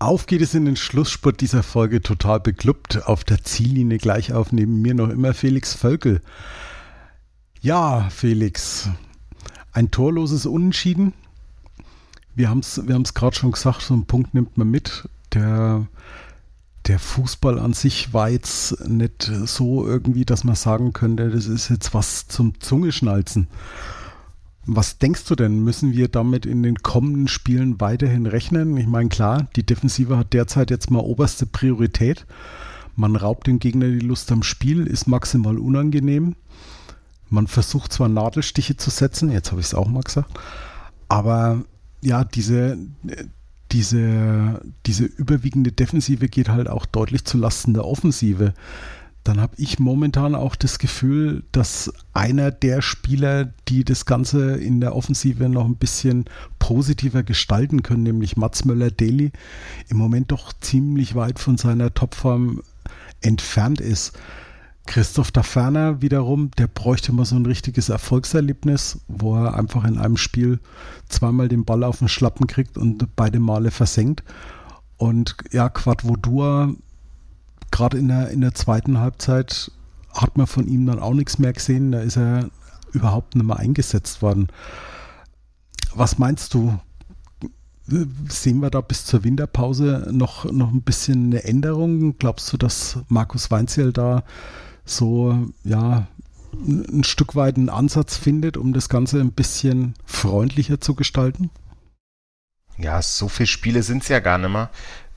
Auf geht es in den Schlussspurt dieser Folge total beklubbt. Auf der Ziellinie gleich auf neben mir noch immer Felix Völkel. Ja, Felix, ein torloses Unentschieden. Wir haben es wir gerade schon gesagt, so einen Punkt nimmt man mit. Der, der Fußball an sich war jetzt nicht so irgendwie, dass man sagen könnte, das ist jetzt was zum Zungeschnalzen. Was denkst du denn? Müssen wir damit in den kommenden Spielen weiterhin rechnen? Ich meine, klar, die Defensive hat derzeit jetzt mal oberste Priorität. Man raubt dem Gegner die Lust am Spiel, ist maximal unangenehm. Man versucht zwar Nadelstiche zu setzen, jetzt habe ich es auch mal gesagt, aber ja, diese, diese, diese überwiegende Defensive geht halt auch deutlich zu Lasten der Offensive dann habe ich momentan auch das Gefühl, dass einer der Spieler, die das Ganze in der Offensive noch ein bisschen positiver gestalten können, nämlich Mats Möller-Deli, im Moment doch ziemlich weit von seiner Topform entfernt ist. Christoph Daferner wiederum, der bräuchte mal so ein richtiges Erfolgserlebnis, wo er einfach in einem Spiel zweimal den Ball auf den Schlappen kriegt und beide Male versenkt. Und ja, Quadvodua, gerade in der, in der zweiten Halbzeit hat man von ihm dann auch nichts mehr gesehen. Da ist er überhaupt nicht mehr eingesetzt worden. Was meinst du? Sehen wir da bis zur Winterpause noch, noch ein bisschen eine Änderung? Glaubst du, dass Markus Weinziel da so, ja, ein Stück weit einen Ansatz findet, um das Ganze ein bisschen freundlicher zu gestalten? Ja, so viele Spiele sind es ja gar nicht mehr.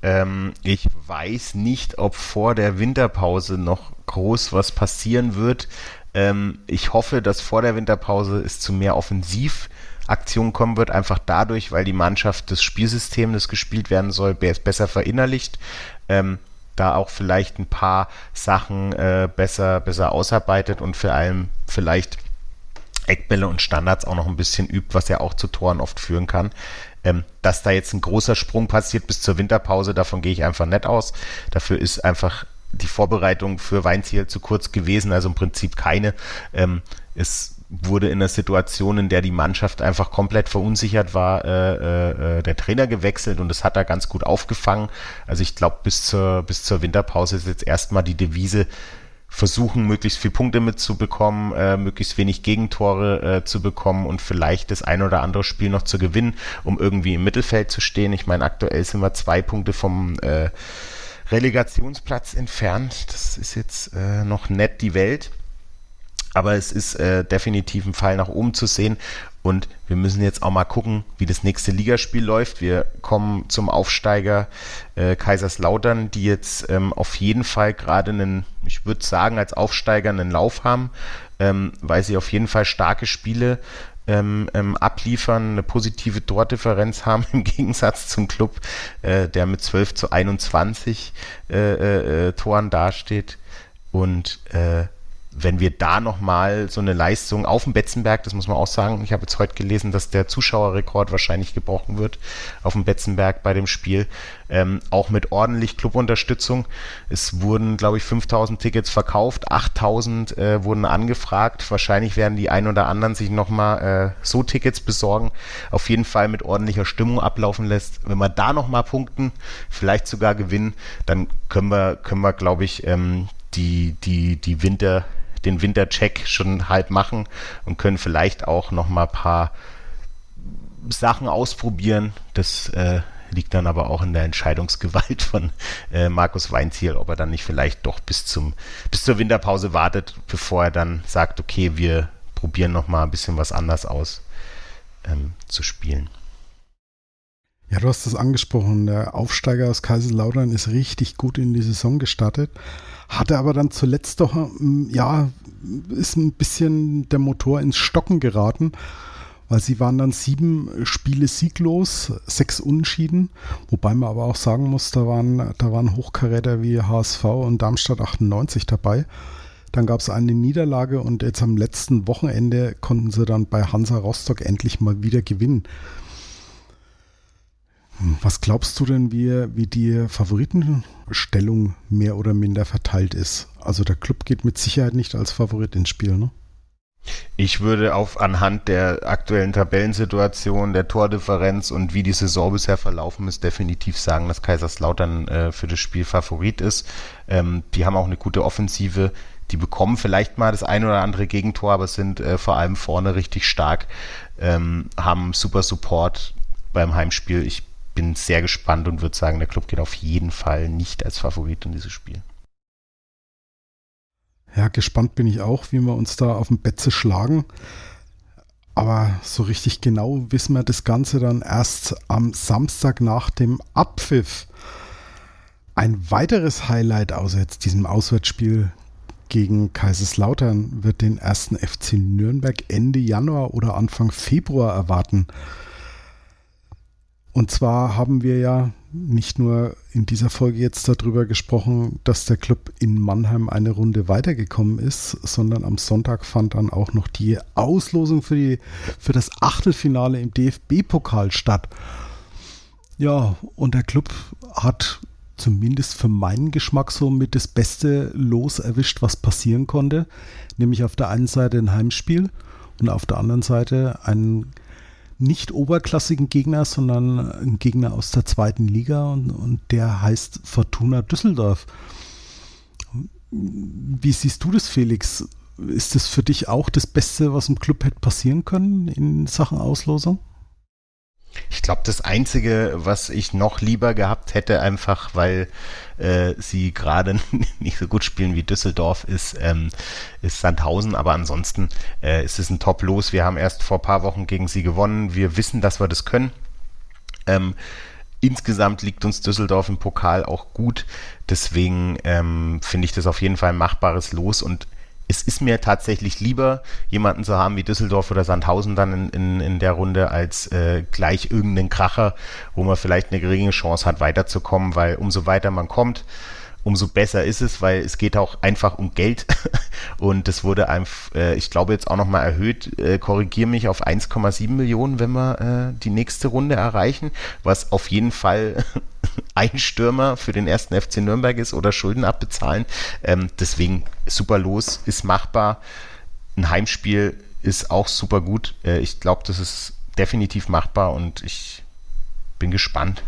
Ähm, ich weiß nicht, ob vor der Winterpause noch groß was passieren wird. Ähm, ich hoffe, dass vor der Winterpause es zu mehr Offensivaktionen kommen wird, einfach dadurch, weil die Mannschaft das Spielsystem, das gespielt werden soll, besser verinnerlicht. Ähm, da auch vielleicht ein paar Sachen äh, besser, besser ausarbeitet und vor allem vielleicht Eckbälle und Standards auch noch ein bisschen übt, was ja auch zu Toren oft führen kann. Ähm, dass da jetzt ein großer Sprung passiert bis zur Winterpause, davon gehe ich einfach nett aus. Dafür ist einfach die Vorbereitung für Weinziel zu kurz gewesen, also im Prinzip keine. Ähm, es wurde in einer Situation, in der die Mannschaft einfach komplett verunsichert war, äh, äh, äh der Trainer gewechselt und das hat er ganz gut aufgefangen. Also ich glaube, bis zur, bis zur Winterpause ist jetzt erstmal die Devise, versuchen, möglichst viel Punkte mitzubekommen, äh, möglichst wenig Gegentore äh, zu bekommen und vielleicht das ein oder andere Spiel noch zu gewinnen, um irgendwie im Mittelfeld zu stehen. Ich meine, aktuell sind wir zwei Punkte vom äh, Relegationsplatz entfernt. Das ist jetzt äh, noch nett die Welt. Aber es ist äh, definitiv ein Fall nach oben zu sehen. Und wir müssen jetzt auch mal gucken, wie das nächste Ligaspiel läuft. Wir kommen zum Aufsteiger äh, Kaiserslautern, die jetzt ähm, auf jeden Fall gerade einen, ich würde sagen, als Aufsteiger einen Lauf haben, ähm, weil sie auf jeden Fall starke Spiele ähm, ähm, abliefern, eine positive Tordifferenz haben im Gegensatz zum Club, äh, der mit 12 zu 21 äh, äh, äh, Toren dasteht. Und äh, wenn wir da nochmal so eine Leistung auf dem Betzenberg, das muss man auch sagen, ich habe jetzt heute gelesen, dass der Zuschauerrekord wahrscheinlich gebrochen wird auf dem Betzenberg bei dem Spiel, ähm, auch mit ordentlich Clubunterstützung. Es wurden, glaube ich, 5000 Tickets verkauft, 8000 äh, wurden angefragt. Wahrscheinlich werden die ein oder anderen sich nochmal äh, so Tickets besorgen. Auf jeden Fall mit ordentlicher Stimmung ablaufen lässt. Wenn wir da nochmal punkten, vielleicht sogar gewinnen, dann können wir, können wir, glaube ich, ähm, die, die, die Winter, den Wintercheck schon halb machen und können vielleicht auch noch mal ein paar Sachen ausprobieren. Das äh, liegt dann aber auch in der Entscheidungsgewalt von äh, Markus Weinziel, ob er dann nicht vielleicht doch bis zum bis zur Winterpause wartet, bevor er dann sagt, okay, wir probieren noch mal ein bisschen was anders aus ähm, zu spielen. Ja, du hast das angesprochen. Der Aufsteiger aus Kaiserslautern ist richtig gut in die Saison gestartet. Hatte aber dann zuletzt doch, ähm, ja, ist ein bisschen der Motor ins Stocken geraten, weil sie waren dann sieben Spiele sieglos, sechs Unentschieden, wobei man aber auch sagen muss, da waren, da waren Hochkaräter wie HSV und Darmstadt 98 dabei. Dann gab es eine Niederlage und jetzt am letzten Wochenende konnten sie dann bei Hansa Rostock endlich mal wieder gewinnen. Was glaubst du denn, wie, wie die Favoritenstellung mehr oder minder verteilt ist? Also der Club geht mit Sicherheit nicht als Favorit ins Spiel, ne? Ich würde auf anhand der aktuellen Tabellensituation, der Tordifferenz und wie die Saison bisher verlaufen ist, definitiv sagen, dass Kaiserslautern äh, für das Spiel Favorit ist. Ähm, die haben auch eine gute Offensive. Die bekommen vielleicht mal das ein oder andere Gegentor, aber sind äh, vor allem vorne richtig stark, ähm, haben super Support beim Heimspiel. Ich bin sehr gespannt und würde sagen, der Club geht auf jeden Fall nicht als Favorit in dieses Spiel. Ja, gespannt bin ich auch, wie wir uns da auf dem Betze schlagen. Aber so richtig genau wissen wir das Ganze dann erst am Samstag nach dem Abpfiff. Ein weiteres Highlight außer jetzt diesem Auswärtsspiel gegen Kaiserslautern wird den ersten FC Nürnberg Ende Januar oder Anfang Februar erwarten. Und zwar haben wir ja nicht nur in dieser Folge jetzt darüber gesprochen, dass der Club in Mannheim eine Runde weitergekommen ist, sondern am Sonntag fand dann auch noch die Auslosung für, die, für das Achtelfinale im DFB-Pokal statt. Ja, und der Club hat zumindest für meinen Geschmack so mit das beste Los erwischt, was passieren konnte. Nämlich auf der einen Seite ein Heimspiel und auf der anderen Seite einen nicht oberklassigen Gegner, sondern einen Gegner aus der zweiten Liga und, und der heißt Fortuna Düsseldorf. Wie siehst du das, Felix? Ist das für dich auch das Beste, was im Club hätte passieren können in Sachen Auslosung? Ich glaube, das Einzige, was ich noch lieber gehabt hätte, einfach weil äh, sie gerade nicht so gut spielen wie Düsseldorf, ist, ähm, ist Sandhausen. Aber ansonsten äh, ist es ein Top-Los. Wir haben erst vor paar Wochen gegen sie gewonnen. Wir wissen, dass wir das können. Ähm, insgesamt liegt uns Düsseldorf im Pokal auch gut. Deswegen ähm, finde ich das auf jeden Fall ein machbares Los und es ist mir tatsächlich lieber, jemanden zu haben wie Düsseldorf oder Sandhausen dann in, in, in der Runde, als äh, gleich irgendeinen Kracher, wo man vielleicht eine geringe Chance hat, weiterzukommen, weil umso weiter man kommt, umso besser ist es, weil es geht auch einfach um Geld. Und das wurde einfach, äh, ich glaube jetzt auch nochmal erhöht, äh, korrigiere mich auf 1,7 Millionen, wenn wir äh, die nächste Runde erreichen, was auf jeden Fall ein Stürmer für den ersten FC Nürnberg ist oder Schulden abbezahlen. Ähm, deswegen super los, ist machbar. Ein Heimspiel ist auch super gut. Äh, ich glaube, das ist definitiv machbar und ich bin gespannt.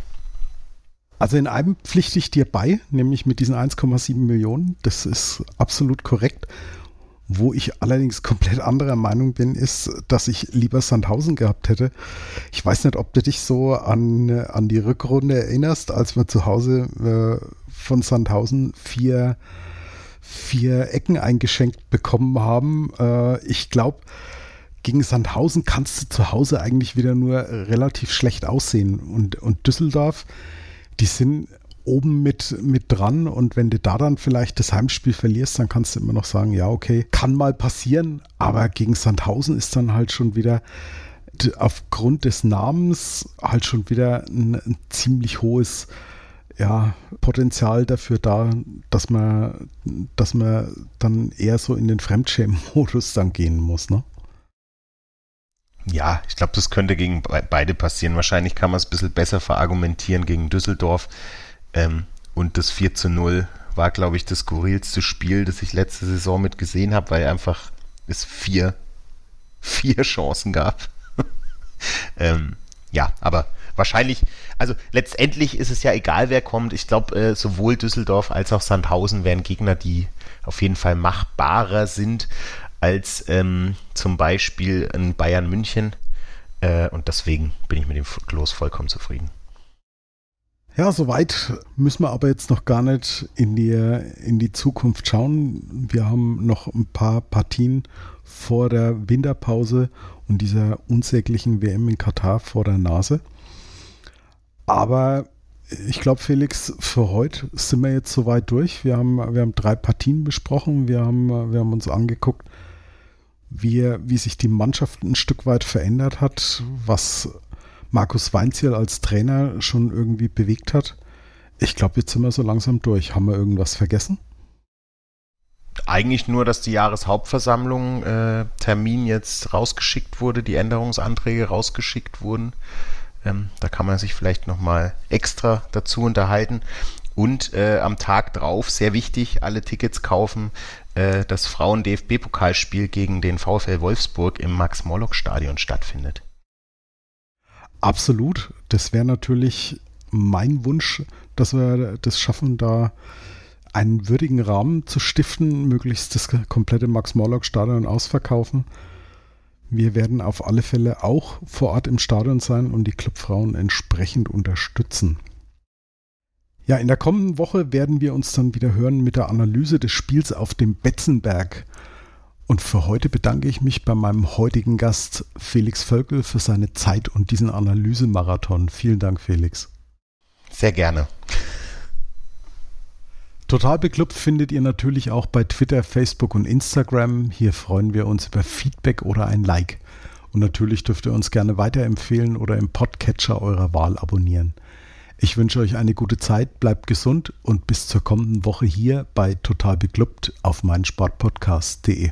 Also in einem pflichte ich dir bei, nämlich mit diesen 1,7 Millionen. Das ist absolut korrekt. Wo ich allerdings komplett anderer Meinung bin, ist, dass ich lieber Sandhausen gehabt hätte. Ich weiß nicht, ob du dich so an, an die Rückrunde erinnerst, als wir zu Hause äh, von Sandhausen vier, vier Ecken eingeschenkt bekommen haben. Äh, ich glaube, gegen Sandhausen kannst du zu Hause eigentlich wieder nur relativ schlecht aussehen. Und, und Düsseldorf, die sind oben mit, mit dran und wenn du da dann vielleicht das Heimspiel verlierst, dann kannst du immer noch sagen, ja, okay, kann mal passieren, aber gegen Sandhausen ist dann halt schon wieder aufgrund des Namens halt schon wieder ein, ein ziemlich hohes ja, Potenzial dafür da, dass man, dass man dann eher so in den Fremdschämen-Modus dann gehen muss, ne? Ja, ich glaube, das könnte gegen beide passieren. Wahrscheinlich kann man es ein bisschen besser verargumentieren gegen Düsseldorf. Ähm, und das 4 zu 0 war, glaube ich, das skurrilste Spiel, das ich letzte Saison mit gesehen habe, weil einfach es vier, vier Chancen gab. ähm, ja, aber wahrscheinlich, also letztendlich ist es ja egal, wer kommt. Ich glaube, äh, sowohl Düsseldorf als auch Sandhausen wären Gegner, die auf jeden Fall machbarer sind als ähm, zum Beispiel in Bayern München. Äh, und deswegen bin ich mit dem Los vollkommen zufrieden. Ja, soweit müssen wir aber jetzt noch gar nicht in die, in die Zukunft schauen. Wir haben noch ein paar Partien vor der Winterpause und dieser unsäglichen WM in Katar vor der Nase. Aber ich glaube, Felix, für heute sind wir jetzt soweit durch. Wir haben, wir haben drei Partien besprochen. Wir haben, wir haben uns angeguckt, wie, wie sich die Mannschaft ein Stück weit verändert hat, was Markus Weinziel als Trainer schon irgendwie bewegt hat. Ich glaube, jetzt sind wir so langsam durch. Haben wir irgendwas vergessen? Eigentlich nur, dass die Jahreshauptversammlung äh, Termin jetzt rausgeschickt wurde, die Änderungsanträge rausgeschickt wurden. Ähm, da kann man sich vielleicht nochmal extra dazu unterhalten. Und äh, am Tag drauf, sehr wichtig, alle Tickets kaufen, äh, das Frauen-DFB-Pokalspiel gegen den VfL Wolfsburg im Max-Morlock-Stadion stattfindet. Absolut. Das wäre natürlich mein Wunsch, dass wir das schaffen, da einen würdigen Rahmen zu stiften, möglichst das komplette Max-Morlock-Stadion ausverkaufen. Wir werden auf alle Fälle auch vor Ort im Stadion sein und die Clubfrauen entsprechend unterstützen. Ja, in der kommenden Woche werden wir uns dann wieder hören mit der Analyse des Spiels auf dem Betzenberg. Und für heute bedanke ich mich bei meinem heutigen Gast Felix Völkel für seine Zeit und diesen Analysemarathon. Vielen Dank, Felix. Sehr gerne. Total beklubbt findet ihr natürlich auch bei Twitter, Facebook und Instagram. Hier freuen wir uns über Feedback oder ein Like. Und natürlich dürft ihr uns gerne weiterempfehlen oder im Podcatcher eurer Wahl abonnieren. Ich wünsche euch eine gute Zeit, bleibt gesund und bis zur kommenden Woche hier bei Total Beklubbt auf meinsportpodcast.de.